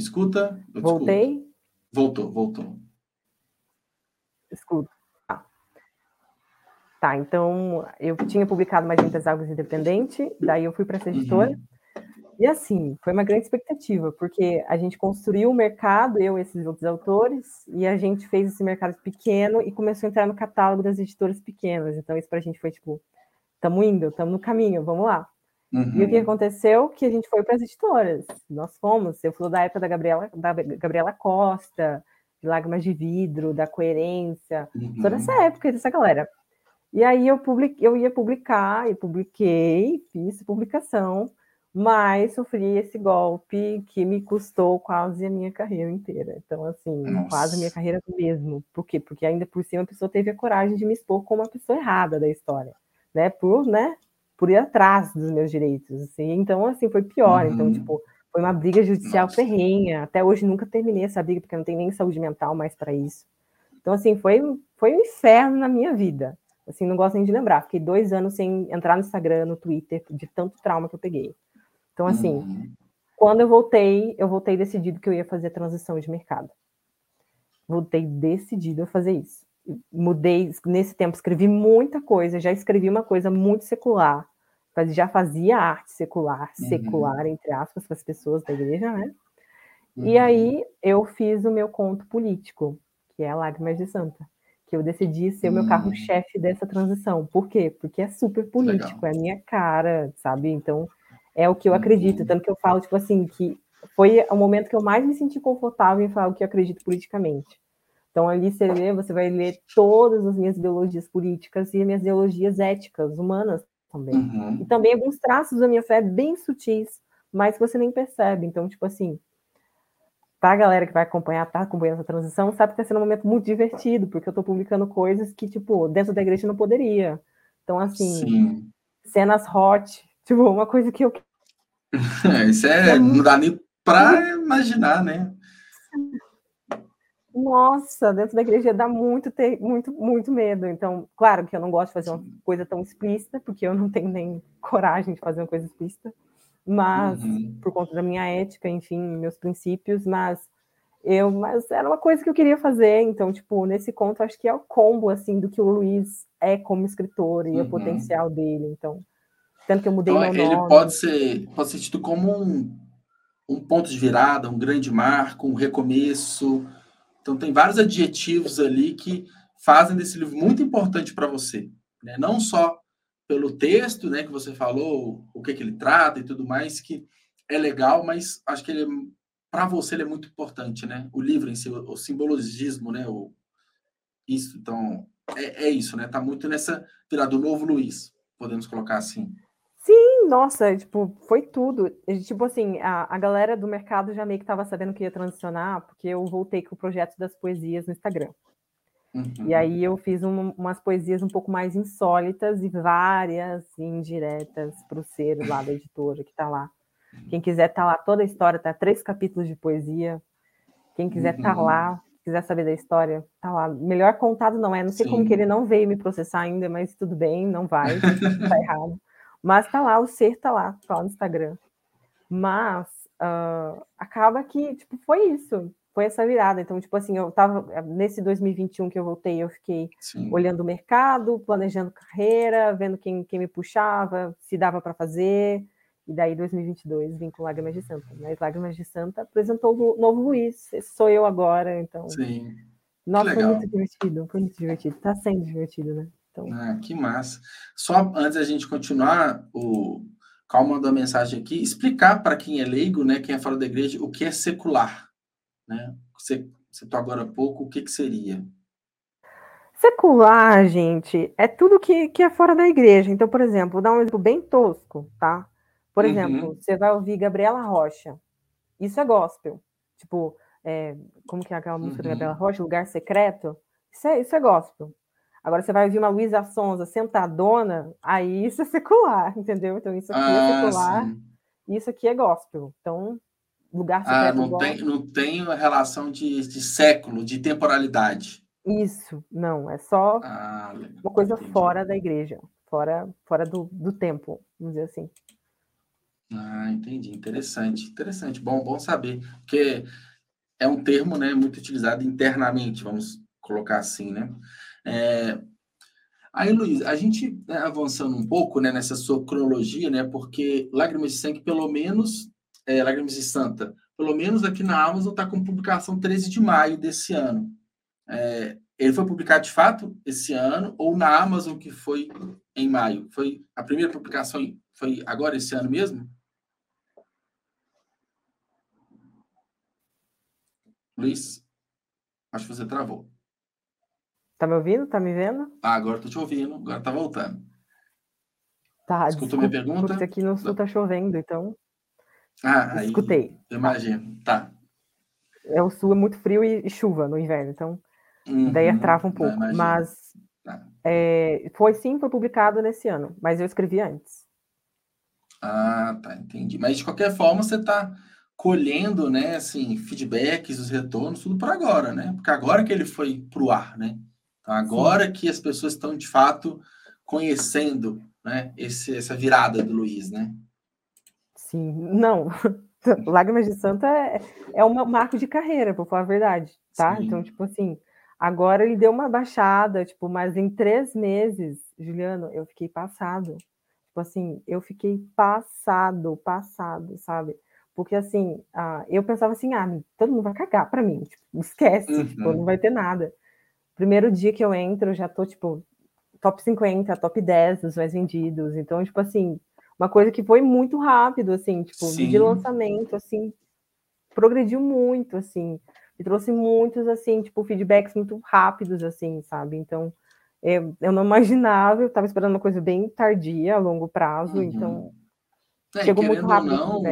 escuta? Eu Voltei. Voltou, voltou. Escuta. Tá. tá, então eu tinha publicado mais muitas águas independente, daí eu fui para essa editora. Uhum. E assim, foi uma grande expectativa, porque a gente construiu o mercado, eu e esses outros autores, e a gente fez esse mercado pequeno e começou a entrar no catálogo das editoras pequenas. Então, isso para a gente foi tipo, estamos indo, estamos no caminho, vamos lá. Uhum. E o que uhum. aconteceu? Que a gente foi para as editoras. Nós fomos, eu falo da época da Gabriela, da Gabriela Costa, de Lágrimas de Vidro, da Coerência, uhum. toda essa época dessa galera. E aí eu, public, eu ia publicar, e publiquei, fiz publicação, mas sofri esse golpe que me custou quase a minha carreira inteira. Então, assim, Nossa. quase a minha carreira mesmo. Por quê? Porque ainda por cima a pessoa teve a coragem de me expor como a pessoa errada da história, né? Por, né? Por ir atrás dos meus direitos, assim. Então, assim, foi pior. Então, uhum. Então, tipo, foi uma briga judicial Nossa. ferrenha. Até hoje nunca terminei essa briga, porque não tem nem saúde mental mais para isso. Então, assim, foi, foi um inferno na minha vida. Assim, não gosto nem de lembrar. Fiquei dois anos sem entrar no Instagram, no Twitter, de tanto trauma que eu peguei. Então, assim, uhum. quando eu voltei, eu voltei decidido que eu ia fazer a transição de mercado. Voltei decidido a fazer isso. Mudei, nesse tempo, escrevi muita coisa, já escrevi uma coisa muito secular, mas já fazia arte secular, uhum. secular, entre aspas, para as pessoas da igreja, né? Uhum. E aí eu fiz o meu conto político, que é Lágrimas de Santa, que eu decidi ser o meu carro-chefe dessa transição. Por quê? Porque é super político, Legal. é a minha cara, sabe? Então, é o que eu acredito, tanto que eu falo, tipo assim, que foi o momento que eu mais me senti confortável em falar o que eu acredito politicamente. Então, ali você lê, você vai ler todas as minhas ideologias políticas e minhas ideologias éticas, humanas também. Uhum. E também alguns traços da minha fé bem sutis, mas que você nem percebe. Então, tipo assim, para a galera que vai acompanhar, tá acompanhando essa transição, sabe que está sendo um momento muito divertido, porque eu estou publicando coisas que, tipo, dentro da igreja não poderia. Então, assim, Sim. cenas hot, tipo, uma coisa que eu <laughs> Isso é, não dá nem para imaginar, né? Nossa, dentro da igreja dá muito, ter, muito, muito medo. Então, claro que eu não gosto de fazer uma coisa tão explícita, porque eu não tenho nem coragem de fazer uma coisa explícita, mas uhum. por conta da minha ética, enfim, meus princípios, mas eu, mas era uma coisa que eu queria fazer. Então, tipo, nesse conto, acho que é o combo assim do que o Luiz é como escritor e uhum. o potencial dele. Então, tanto que eu mudei então, meu ele nome. pode ser, pode ser tido como um, um ponto de virada, um grande marco, um recomeço. Então, tem vários adjetivos ali que fazem desse livro muito importante para você. Né? Não só pelo texto, né, que você falou, o que, que ele trata e tudo mais, que é legal, mas acho que ele para você ele é muito importante, né? O livro em si, o, o simbologismo, né? O, isso, então, é, é isso, né? Tá muito nessa virada do novo Luiz, podemos colocar assim. Sim, nossa, tipo, foi tudo. Tipo assim, a, a galera do mercado já meio que estava sabendo que ia transicionar, porque eu voltei com o projeto das poesias no Instagram. Uhum. E aí eu fiz um, umas poesias um pouco mais insólitas e várias indiretas para o ser lá da editora que está lá. Quem quiser tá lá, toda a história, tá três capítulos de poesia. Quem quiser tá uhum. tá lá, quiser saber da história, tá lá. Melhor contado não é, não sei Sim. como que ele não veio me processar ainda, mas tudo bem, não vai, <laughs> tá errado. Mas tá lá, o ser tá lá, tá lá no Instagram. Mas uh, acaba que, tipo, foi isso. Foi essa virada. Então, tipo assim, eu tava. Nesse 2021 que eu voltei, eu fiquei Sim. olhando o mercado, planejando carreira, vendo quem, quem me puxava, se dava para fazer. E daí, 2022, vim com Lágrimas de Santa. Mas Lágrimas de Santa apresentou o novo Luiz. Esse sou eu agora, então. Sim. Nossa, foi muito divertido. Foi muito divertido. Tá sendo divertido, né? Então... Ah, que massa. Só antes da gente continuar, o Cal mandou uma mensagem aqui, explicar para quem é leigo, né, quem é fora da igreja, o que é secular. Né? Você citou agora há pouco, o que, que seria? Secular, gente, é tudo que, que é fora da igreja. Então, por exemplo, vou dar um exemplo bem tosco, tá? Por uhum. exemplo, você vai ouvir Gabriela Rocha. Isso é gospel. Tipo, é, como que é aquela música uhum. da Gabriela Rocha? Lugar Secreto? Isso é, isso é gospel. Agora você vai ouvir uma Luísa Sonza sentadona, aí isso é secular, <laughs> entendeu? Então isso aqui é ah, é secular, sim. isso aqui é gospel. Então, lugar secreto. Ah, não, tem, não tem relação de, de século, de temporalidade. Isso, não, é só ah, uma coisa entendi. fora da igreja, fora, fora do, do tempo, vamos dizer assim. Ah, entendi. Interessante, interessante. Bom, bom saber, porque é um termo, né, muito utilizado internamente, vamos colocar assim, né? É, Aí, Luiz, a gente né, avançando um pouco né, nessa sua cronologia, né, porque Lágrimas de Sangue, pelo menos, é, Lágrimas de Santa, pelo menos aqui na Amazon, está com publicação 13 de maio desse ano. É, ele foi publicado de fato esse ano, ou na Amazon, que foi em maio? Foi a primeira publicação, foi agora esse ano mesmo? Luiz, acho que você travou. Tá me ouvindo? Tá me vendo? Ah, agora tô te ouvindo, agora tá voltando. Tá, Escutou minha pergunta? Porque aqui no sul tá chovendo, então. Ah, aí. Escutei. Imagino, tá. É, o sul é muito frio e, chuva no inverno, então. Uhum, daí trava um pouco. Mas. Tá. É, foi sim, foi publicado nesse ano, mas eu escrevi antes. Ah, tá, entendi. Mas de qualquer forma, você tá colhendo, né, assim, feedbacks, os retornos, tudo para agora, né? Porque agora que ele foi para o ar, né? Agora Sim. que as pessoas estão de fato conhecendo, né, esse, essa virada do Luiz, né? Sim, não. <laughs> Lágrimas de Santa é, é um marco de carreira, por falar a verdade, tá? Sim. Então, tipo assim, agora ele deu uma baixada, tipo, mas em três meses, Juliano, eu fiquei passado. Tipo assim, eu fiquei passado, passado, sabe? Porque assim, ah, eu pensava assim, ah, todo mundo vai cagar para mim, tipo, esquece, uhum. tipo, não vai ter nada. Primeiro dia que eu entro, já tô, tipo, top 50, top 10 dos mais vendidos. Então, tipo assim, uma coisa que foi muito rápido, assim, tipo, Sim. de lançamento, assim, progrediu muito, assim, e trouxe muitos, assim, tipo, feedbacks muito rápidos, assim, sabe? Então, eu, eu não imaginava, eu tava esperando uma coisa bem tardia, a longo prazo, uhum. então, é, chegou muito rápido. Não,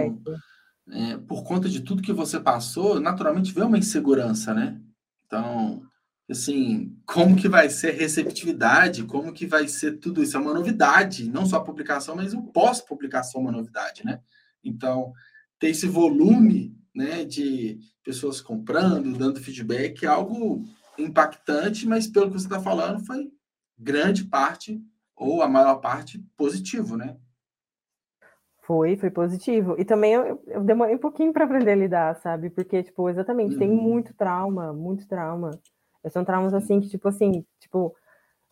é, por conta de tudo que você passou, naturalmente vem uma insegurança, né? Então, assim, como que vai ser a receptividade, como que vai ser tudo isso? É uma novidade, não só a publicação, mas o pós-publicação é uma novidade, né? Então, ter esse volume né, de pessoas comprando, dando feedback, é algo impactante, mas pelo que você está falando, foi grande parte, ou a maior parte, positivo, né? Foi, foi positivo. E também eu, eu demorei um pouquinho para aprender a lidar, sabe? Porque, tipo, exatamente, uhum. tem muito trauma, muito trauma. São traumas assim que, tipo assim, tipo,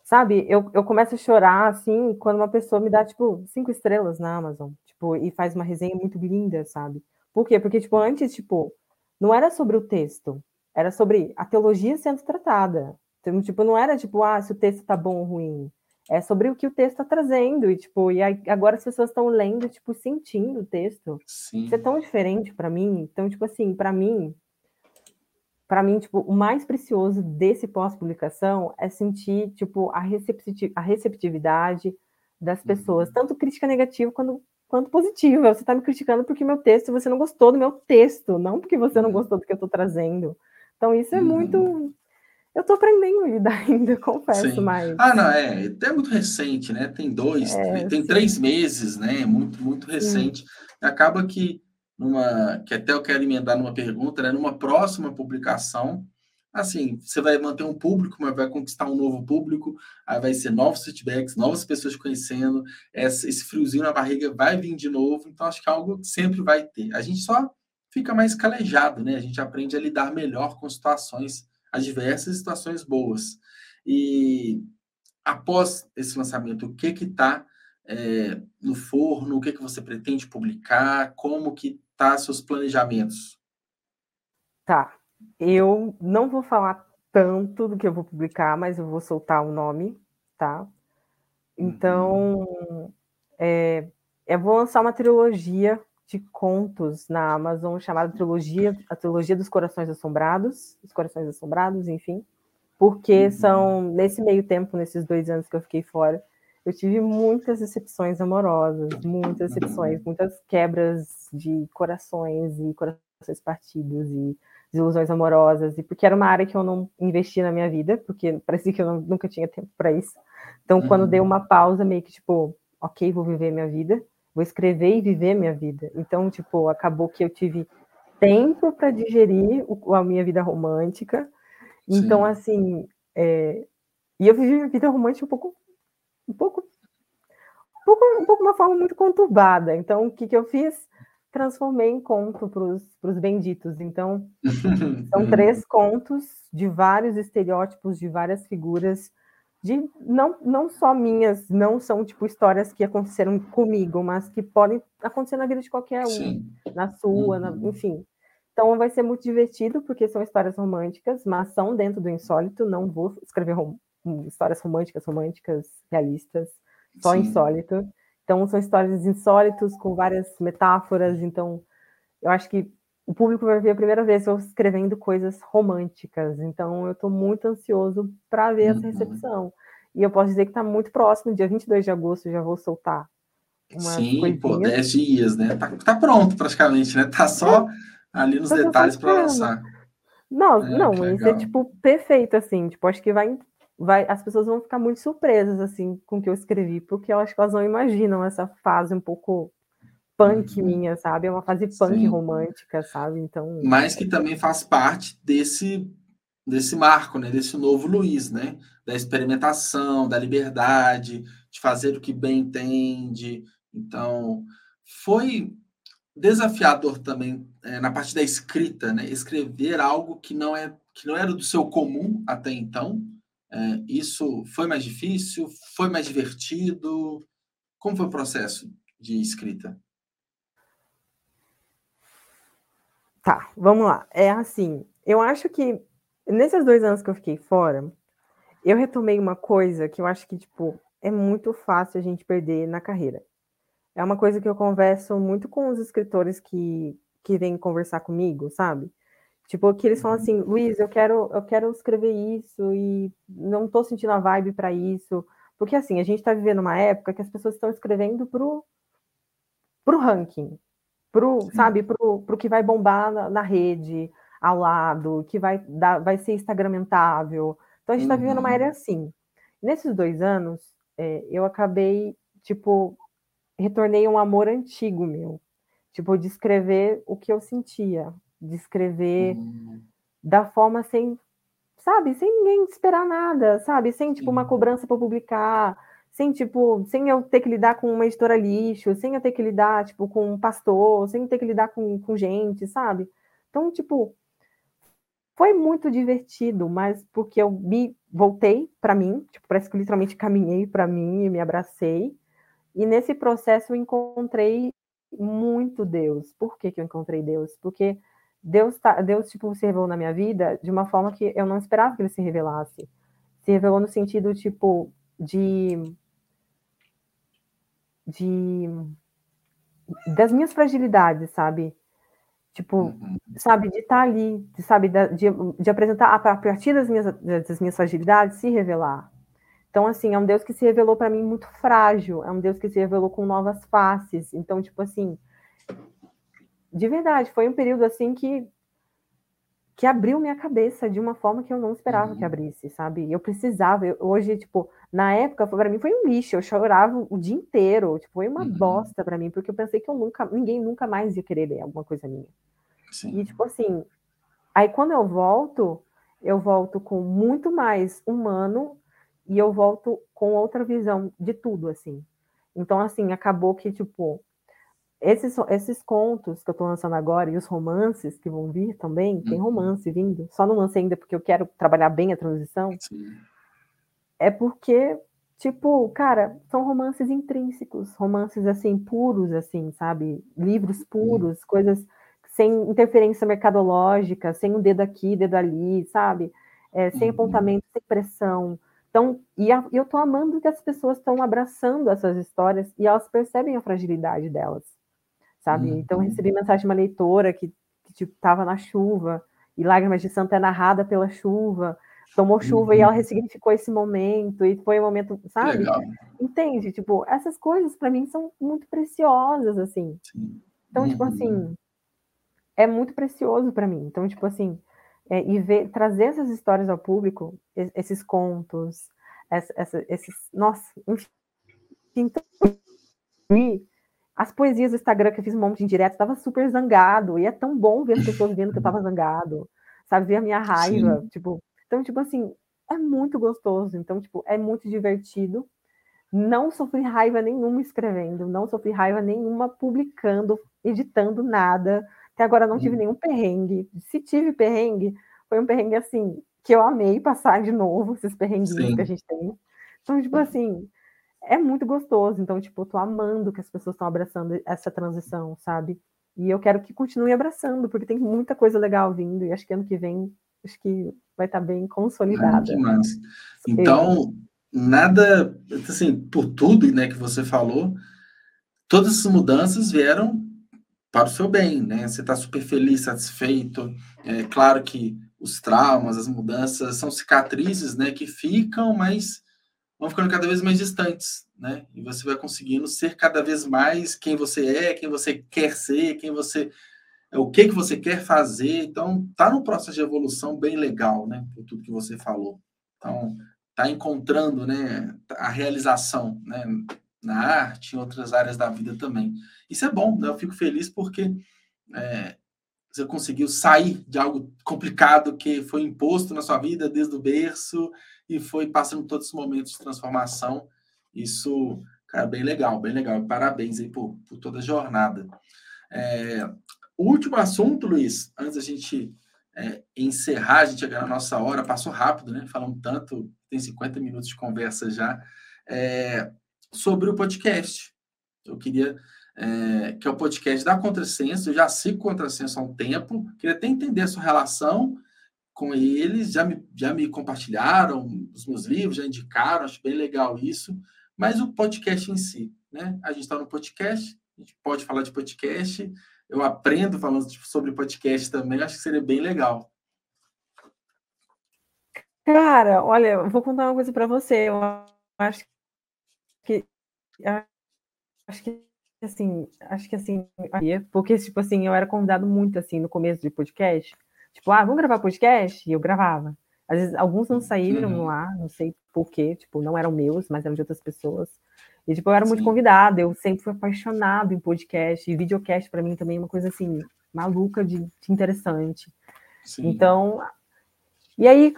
sabe, eu, eu começo a chorar assim quando uma pessoa me dá, tipo, cinco estrelas na Amazon, tipo, e faz uma resenha muito linda, sabe? Por quê? Porque, tipo, antes, tipo, não era sobre o texto, era sobre a teologia sendo tratada. Então, tipo, não era tipo, ah, se o texto tá bom ou ruim é sobre o que o texto está trazendo e tipo e agora as pessoas estão lendo tipo sentindo o texto Sim. isso é tão diferente para mim então tipo assim para mim para mim tipo o mais precioso desse pós-publicação é sentir tipo a, a receptividade das pessoas uhum. tanto crítica negativa quanto quanto positiva você está me criticando porque meu texto você não gostou do meu texto não porque você não uhum. gostou do que eu estou trazendo então isso é uhum. muito eu tô aprendendo a lidar <laughs> ainda, confesso, sim. mas. Ah, não, é. É muito recente, né? Tem dois, é, tem sim. três meses, né? Muito, muito recente. Sim. Acaba que numa. Que até eu quero emendar numa pergunta, né? Numa próxima publicação, assim, você vai manter um público, mas vai conquistar um novo público, aí vai ser novos feedbacks, novas pessoas conhecendo, esse, esse friozinho na barriga vai vir de novo, então acho que é algo sempre vai ter. A gente só fica mais calejado, né? A gente aprende a lidar melhor com situações as diversas situações boas. E após esse lançamento, o que que está é, no forno, o que que você pretende publicar, como que tá seus planejamentos? Tá, eu não vou falar tanto do que eu vou publicar, mas eu vou soltar o nome, tá? Então, uhum. é, eu vou lançar uma trilogia de contos na Amazon chamada trilogia, a trilogia dos Corações Assombrados, os Corações Assombrados, enfim, porque uhum. são nesse meio tempo, nesses dois anos que eu fiquei fora, eu tive muitas decepções amorosas, muitas decepções, muitas quebras de corações e corações partidos e desilusões amorosas, e porque era uma área que eu não investia na minha vida, porque parecia que eu não, nunca tinha tempo para isso. Então, quando uhum. dei uma pausa, meio que tipo, ok, vou viver minha vida vou escrever e viver minha vida. Então, tipo, acabou que eu tive tempo para digerir o, a minha vida romântica. Então, Sim. assim, é, e eu vivi minha vida romântica um pouco, um pouco, um pouco, um pouco uma forma muito conturbada. Então, o que, que eu fiz? Transformei em conto para os benditos. Então, <laughs> são três contos de vários estereótipos, de várias figuras de não, não só minhas, não são tipo histórias que aconteceram comigo, mas que podem acontecer na vida de qualquer um, Sim. na sua, uhum. na, enfim. Então vai ser muito divertido, porque são histórias românticas, mas são dentro do insólito. Não vou escrever rom histórias românticas, românticas, realistas, só Sim. insólito. Então são histórias insólitos com várias metáforas. Então eu acho que o público vai ver a primeira vez eu escrevendo coisas românticas. Então, eu estou muito ansioso para ver uhum. essa recepção. E eu posso dizer que está muito próximo, dia 22 de agosto, já vou soltar. Sim, coisinhas. pô, 10 dias, né? Tá, tá, pronto praticamente, né? Tá só ali nos detalhes para lançar. Não, é, não, isso é tipo perfeito, assim. Tipo, acho que vai, vai, as pessoas vão ficar muito surpresas, assim, com o que eu escrevi, porque eu acho que elas não imaginam essa fase um pouco punk uhum. minha, sabe? É uma fase punk Sim. romântica, sabe? Então. Mas que também faz parte desse desse marco, né? Desse novo Luiz, né? Da experimentação, da liberdade, de fazer o que bem entende. Então, foi desafiador também é, na parte da escrita, né? Escrever algo que não é que não era do seu comum até então. É, isso foi mais difícil? Foi mais divertido? Como foi o processo de escrita? Tá, vamos lá. É assim, eu acho que nesses dois anos que eu fiquei fora, eu retomei uma coisa que eu acho que, tipo, é muito fácil a gente perder na carreira. É uma coisa que eu converso muito com os escritores que, que vêm conversar comigo, sabe? Tipo, que eles falam assim, Luiz, eu quero, eu quero escrever isso e não tô sentindo a vibe para isso. Porque assim, a gente está vivendo uma época que as pessoas estão escrevendo pro, pro ranking, pro, sabe, pro, pro que vai bombar na, na, rede, ao lado, que vai, dar, vai ser instagramentável. Então a gente está uhum. vivendo uma era uhum. assim. Nesses dois anos, é, eu acabei, tipo, retornei um amor antigo meu. Tipo, de escrever o que eu sentia, de escrever uhum. da forma sem, sabe, sem ninguém esperar nada, sabe, sem, tipo, uma cobrança para publicar, sem tipo, sem eu ter que lidar com uma editora lixo, sem eu ter que lidar, tipo, com um pastor, sem ter que lidar com, com gente, sabe? Então, tipo, foi muito divertido, mas porque eu me voltei para mim, tipo, parece que literalmente caminhei para mim e me abracei. E nesse processo eu encontrei muito Deus. Por que, que eu encontrei Deus? Porque Deus, tá, Deus tipo, se revelou na minha vida de uma forma que eu não esperava que ele se revelasse. Se revelou no sentido, tipo, de de das minhas fragilidades, sabe? Tipo, uhum. sabe, de estar tá ali, de, sabe, de, de apresentar a partir das minhas, das minhas fragilidades, se revelar. Então, assim, é um Deus que se revelou para mim muito frágil, é um Deus que se revelou com novas faces. Então, tipo assim, de verdade, foi um período assim que que abriu minha cabeça de uma forma que eu não esperava uhum. que abrisse, sabe? Eu precisava, eu, hoje, tipo, na época, para mim foi um lixo, eu chorava o dia inteiro, tipo, foi uma uhum. bosta para mim, porque eu pensei que eu nunca, ninguém nunca mais ia querer ler alguma coisa minha. Sim. E, tipo assim, aí quando eu volto, eu volto com muito mais humano e eu volto com outra visão de tudo, assim. Então, assim, acabou que, tipo, esses, esses contos que eu estou lançando agora e os romances que vão vir também, tem uhum. romance vindo, só não lancei ainda porque eu quero trabalhar bem a transição. Sim. É porque, tipo, cara, são romances intrínsecos, romances assim, puros, assim, sabe? Livros puros, uhum. coisas sem interferência mercadológica, sem um dedo aqui, dedo ali, sabe? É, sem uhum. apontamento, sem pressão. Então, e a, eu estou amando que as pessoas estão abraçando essas histórias e elas percebem a fragilidade delas sabe? Uhum. Então, recebi mensagem de uma leitora que, que tipo, tava na chuva, e Lágrimas de Santa é narrada pela chuva, tomou chuva uhum. e ela ressignificou esse momento, e foi um momento, sabe? Legal. Entende? Tipo, essas coisas para mim são muito preciosas, assim. Sim. Então, tipo uhum. tipo assim, é muito precioso para mim. Então, tipo assim, é, e ver, trazer essas histórias ao público, esses contos, essa, essa, esses, nossa, enfim, então, as poesias do Instagram que eu fiz um monte de indireto, estava super zangado, e é tão bom ver as pessoas vendo que eu estava <laughs> zangado, sabe, ver a minha raiva, Sim. tipo, então, tipo assim, é muito gostoso, então, tipo, é muito divertido, não sofri raiva nenhuma escrevendo, não sofri raiva nenhuma publicando, editando nada, até agora não tive uhum. nenhum perrengue, se tive perrengue, foi um perrengue, assim, que eu amei passar de novo, esses perrenguinhos Sim. que a gente tem, Então, tipo assim, é muito gostoso. Então, tipo, eu tô amando que as pessoas estão abraçando essa transição, sabe? E eu quero que continue abraçando, porque tem muita coisa legal vindo, e acho que ano que vem, acho que vai estar tá bem consolidada. Que massa. Então, nada, assim, por tudo né, que você falou, todas essas mudanças vieram para o seu bem, né? Você está super feliz, satisfeito. É claro que os traumas, as mudanças são cicatrizes, né, que ficam, mas vão ficando cada vez mais distantes, né? E você vai conseguindo ser cada vez mais quem você é, quem você quer ser, quem você é, o que que você quer fazer. Então, tá num processo de evolução bem legal, né? Por tudo que você falou. Então, tá encontrando, né, a realização, né, na arte, em outras áreas da vida também. Isso é bom, né? Eu fico feliz porque é, você conseguiu sair de algo complicado que foi imposto na sua vida desde o berço e foi passando todos os momentos de transformação. Isso, cara, bem legal, bem legal. Parabéns aí por, por toda a jornada. É, o último assunto, Luiz, antes da gente é, encerrar, a gente chegar na nossa hora, passou rápido, né? Falamos tanto, tem 50 minutos de conversa já, é, sobre o podcast. Eu queria é, que é o podcast da Contrassenso. Eu já sigo Contrassenso há um tempo, queria até entender a sua relação com eles. Já me, já me compartilharam os meus livros, já indicaram, acho bem legal isso. Mas o podcast em si, né? A gente está no podcast, a gente pode falar de podcast. Eu aprendo falando sobre podcast também, acho que seria bem legal. Cara, olha, eu vou contar uma coisa para você. Eu acho que acho que assim, acho que assim, porque, tipo assim, eu era convidado muito, assim, no começo de podcast. Tipo, ah, vamos gravar podcast? E eu gravava. Às vezes, alguns não saíram uhum. lá, não sei porquê, tipo, não eram meus, mas eram de outras pessoas. E, tipo, eu era Sim. muito convidada, eu sempre fui apaixonado em podcast, e videocast para mim também é uma coisa, assim, maluca de, de interessante. Sim. Então, e aí,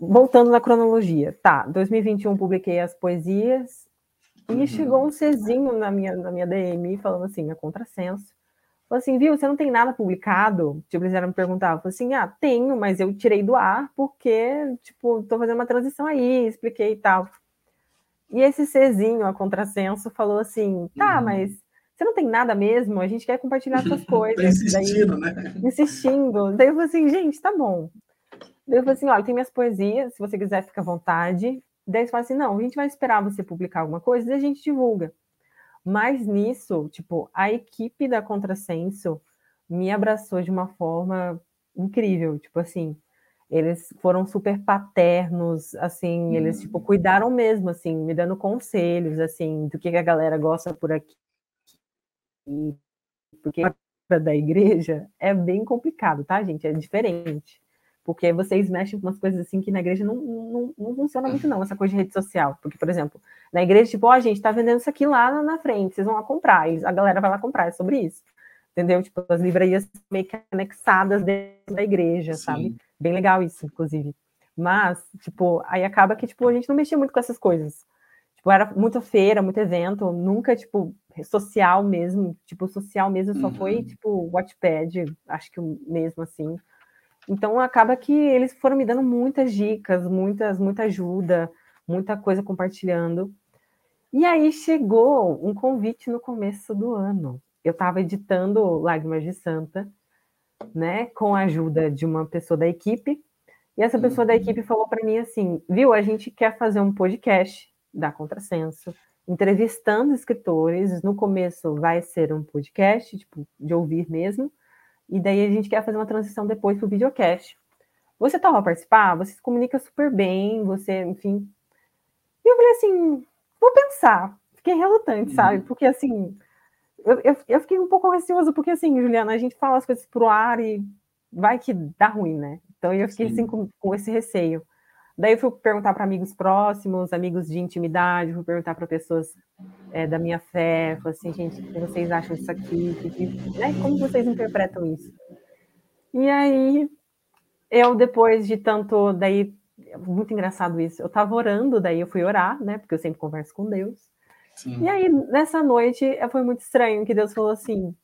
voltando na cronologia, tá, 2021 publiquei as poesias, e uhum. chegou um Czinho na minha, na minha DM falando assim, a contrassenso. Falou assim, viu, você não tem nada publicado? Tipo, eles eram me perguntar. Falei assim, ah, tenho, mas eu tirei do ar porque, tipo, tô fazendo uma transição aí, expliquei e tal. E esse Czinho, a contrassenso, falou assim, tá, uhum. mas você não tem nada mesmo? A gente quer compartilhar suas <laughs> coisas. tá insistindo, Daí, né? Insistindo. Daí eu falei assim, gente, tá bom. Daí eu falei assim, olha, tem minhas poesias, se você quiser, fica à vontade. Daí você fala assim, não, a gente vai esperar você publicar alguma coisa e a gente divulga. Mas nisso, tipo, a equipe da Contrassenso me abraçou de uma forma incrível, tipo assim, eles foram super paternos, assim, eles tipo cuidaram mesmo, assim, me dando conselhos, assim, do que, que a galera gosta por aqui, porque da igreja é bem complicado, tá, gente? É diferente porque vocês mexem com umas coisas assim que na igreja não, não, não funciona muito, não, essa coisa de rede social. Porque, por exemplo, na igreja, tipo, ó, oh, a gente tá vendendo isso aqui lá na frente, vocês vão lá comprar, a galera vai lá comprar, é sobre isso. Entendeu? Tipo, as livrarias meio que anexadas dentro da igreja, Sim. sabe? Bem legal isso, inclusive. Mas, tipo, aí acaba que, tipo, a gente não mexia muito com essas coisas. Tipo, era muita feira, muito evento, nunca, tipo, social mesmo, tipo, social mesmo só uhum. foi, tipo, Watchpad, acho que mesmo assim, então acaba que eles foram me dando muitas dicas, muitas, muita ajuda, muita coisa compartilhando. E aí chegou um convite no começo do ano. Eu estava editando Lágrimas de Santa, né, com a ajuda de uma pessoa da equipe. E essa pessoa da uhum. equipe falou para mim assim: viu, a gente quer fazer um podcast da Contrassenso, entrevistando escritores. No começo vai ser um podcast, tipo, de ouvir mesmo. E daí a gente quer fazer uma transição depois para o videocast. Você topa participar? Você se comunica super bem, você, enfim. E eu falei assim, vou pensar. Fiquei relutante, uhum. sabe? Porque assim, eu, eu, eu, fiquei um pouco receoso, porque assim, Juliana, a gente fala as coisas pro ar e vai que dá ruim, né? Então eu fiquei assim, Sim. assim com, com esse receio. Daí eu fui perguntar para amigos próximos, amigos de intimidade, fui perguntar para pessoas é, da minha fé, falei assim, gente, o que vocês acham disso aqui? né? Como vocês interpretam isso? E aí, eu depois de tanto, daí, muito engraçado isso, eu estava orando, daí eu fui orar, né, porque eu sempre converso com Deus. Sim. E aí, nessa noite, foi muito estranho que Deus falou assim,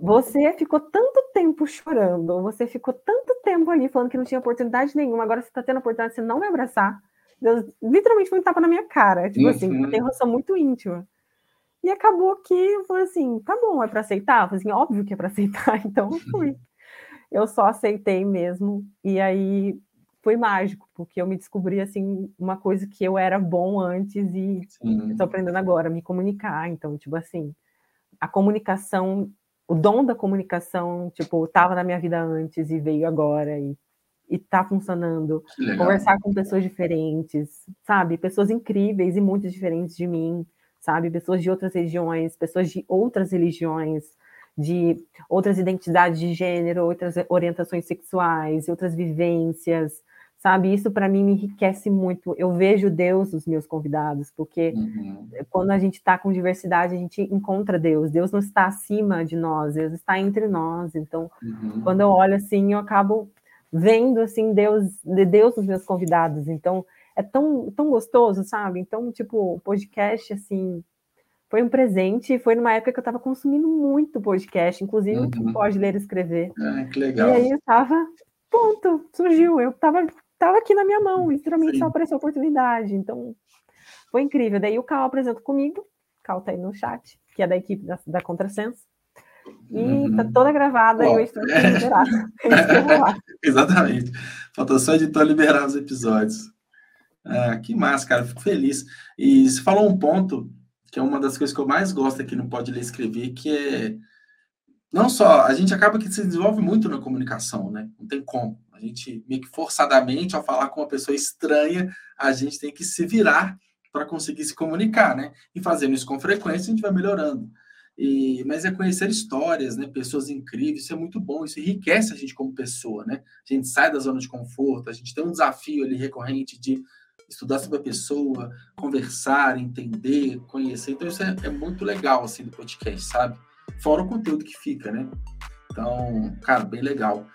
você ficou tanto tempo chorando, você ficou tanto tempo ali falando que não tinha oportunidade nenhuma, agora você está tendo oportunidade de você não me abraçar. Deus literalmente foi um tapa na minha cara. Tipo assim, uhum. assim, tem relação muito íntima. E acabou que eu falei assim, tá bom, é para aceitar? Eu falei assim, óbvio que é para aceitar, <laughs> então eu fui. Eu só aceitei mesmo, e aí foi mágico, porque eu me descobri assim uma coisa que eu era bom antes e estou aprendendo agora, me comunicar. Então, tipo assim, a comunicação, o dom da comunicação, tipo, estava na minha vida antes e veio agora e e tá funcionando. Conversar com pessoas diferentes, sabe? Pessoas incríveis e muito diferentes de mim, sabe? Pessoas de outras regiões, pessoas de outras religiões, de outras identidades de gênero, outras orientações sexuais, outras vivências, sabe? Isso para mim me enriquece muito. Eu vejo Deus nos meus convidados, porque uhum. quando a gente está com diversidade, a gente encontra Deus. Deus não está acima de nós, Deus está entre nós. Então, uhum. quando eu olho assim, eu acabo vendo assim Deus, de Deus nos meus convidados. Então, é tão, tão gostoso, sabe? Então, tipo, o podcast assim, foi um presente, foi numa época que eu estava consumindo muito podcast, inclusive uhum. pode ler e escrever. Ah, que legal. E aí eu estava, ponto, surgiu, eu estava tava aqui na minha mão, literalmente Sim. só apareceu a oportunidade. Então, foi incrível. Daí o Cal apresenta comigo, o Cal tá aí no chat, que é da equipe da, da Contrasenso. E uhum. tá toda gravada Bom, e <laughs> eu estou é... liberada. <laughs> Exatamente. Falta só editor liberar os episódios. Ah, que massa, cara. Fico feliz. E você falou um ponto que é uma das coisas que eu mais gosto aqui no Pode Ler Escrever, que é não só, a gente acaba que se desenvolve muito na comunicação, né? Não tem como. A gente meio que forçadamente, ao falar com uma pessoa estranha, a gente tem que se virar para conseguir se comunicar, né? E fazendo isso com frequência, a gente vai melhorando. E, mas é conhecer histórias, né? Pessoas incríveis, isso é muito bom, isso enriquece a gente como pessoa, né? A gente sai da zona de conforto, a gente tem um desafio ali recorrente de estudar sobre a pessoa, conversar, entender, conhecer. Então isso é, é muito legal assim do podcast, sabe? Fora o conteúdo que fica, né? Então, cara, bem legal.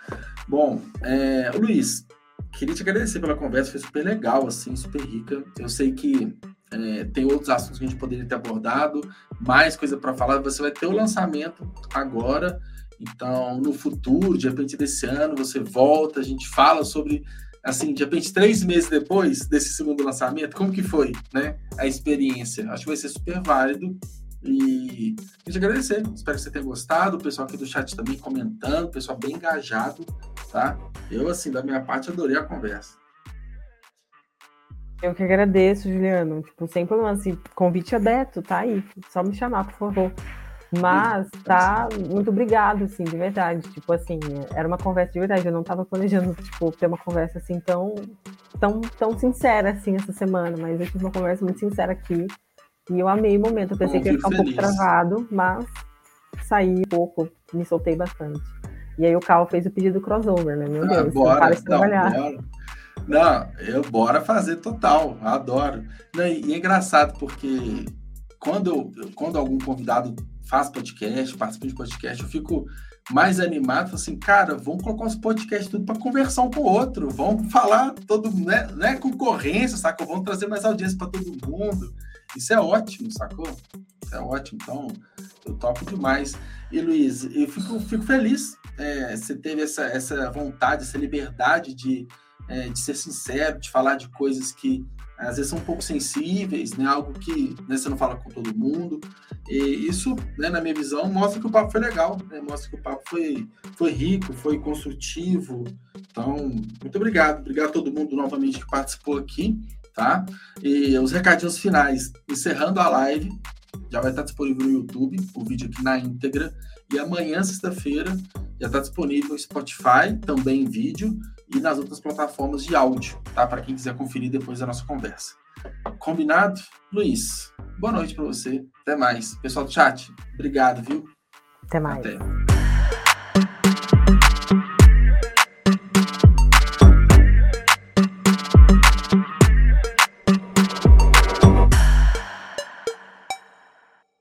Bom, é, Luiz, queria te agradecer pela conversa, foi super legal, assim, super rica. Eu sei que é, tem outros assuntos que a gente poderia ter abordado, mais coisa para falar. Você vai ter o lançamento agora, então no futuro, de repente desse ano, você volta, a gente fala sobre, assim, de repente três meses depois desse segundo lançamento, como que foi, né? A experiência. Acho que vai ser super válido. E queria agradecer. Espero que você tenha gostado. O pessoal aqui do chat também comentando, o pessoal bem engajado, tá? Eu, assim, da minha parte, adorei a conversa. Eu que agradeço, Juliano. Tipo, sem problema, assim, convite aberto, tá aí. Só me chamar, por favor. Mas tá, muito obrigado, assim, de verdade. Tipo assim, era uma conversa de verdade. Eu não tava planejando, tipo, ter uma conversa assim tão, tão, tão sincera assim essa semana, mas eu tive uma conversa muito sincera aqui. E eu amei o momento. Eu pensei Bom, que ia ficar feliz. um pouco travado, mas saí um pouco, me soltei bastante. E aí o Cal fez o pedido crossover, né? Meu ah, Deus, bora, para de trabalhar. Não, bora. Não, eu bora fazer total, adoro. Não, e é engraçado porque quando, quando algum convidado faz podcast, participa de podcast, eu fico mais animado, assim, cara, vamos colocar os podcasts tudo para conversar um com o outro, vamos falar todo, né, não é concorrência, sacou? Vamos trazer mais audiência para todo mundo. Isso é ótimo, sacou? Isso é ótimo, então eu topo demais. E Luiz, eu fico, fico feliz, é, você teve essa, essa vontade, essa liberdade de é, de ser sincero, de falar de coisas que às vezes são um pouco sensíveis, né? Algo que né, você não fala com todo mundo. E isso, né, na minha visão, mostra que o papo foi legal, né? Mostra que o papo foi, foi rico, foi construtivo. Então, muito obrigado. Obrigado a todo mundo novamente que participou aqui, tá? E os recadinhos finais. Encerrando a live, já vai estar disponível no YouTube, o vídeo aqui na íntegra. E amanhã, sexta-feira, já está disponível no Spotify, também em vídeo e nas outras plataformas de áudio, tá? Para quem quiser conferir depois da nossa conversa. Combinado? Luiz, boa noite para você. Até mais. Pessoal do chat, obrigado, viu? Até mais. Até.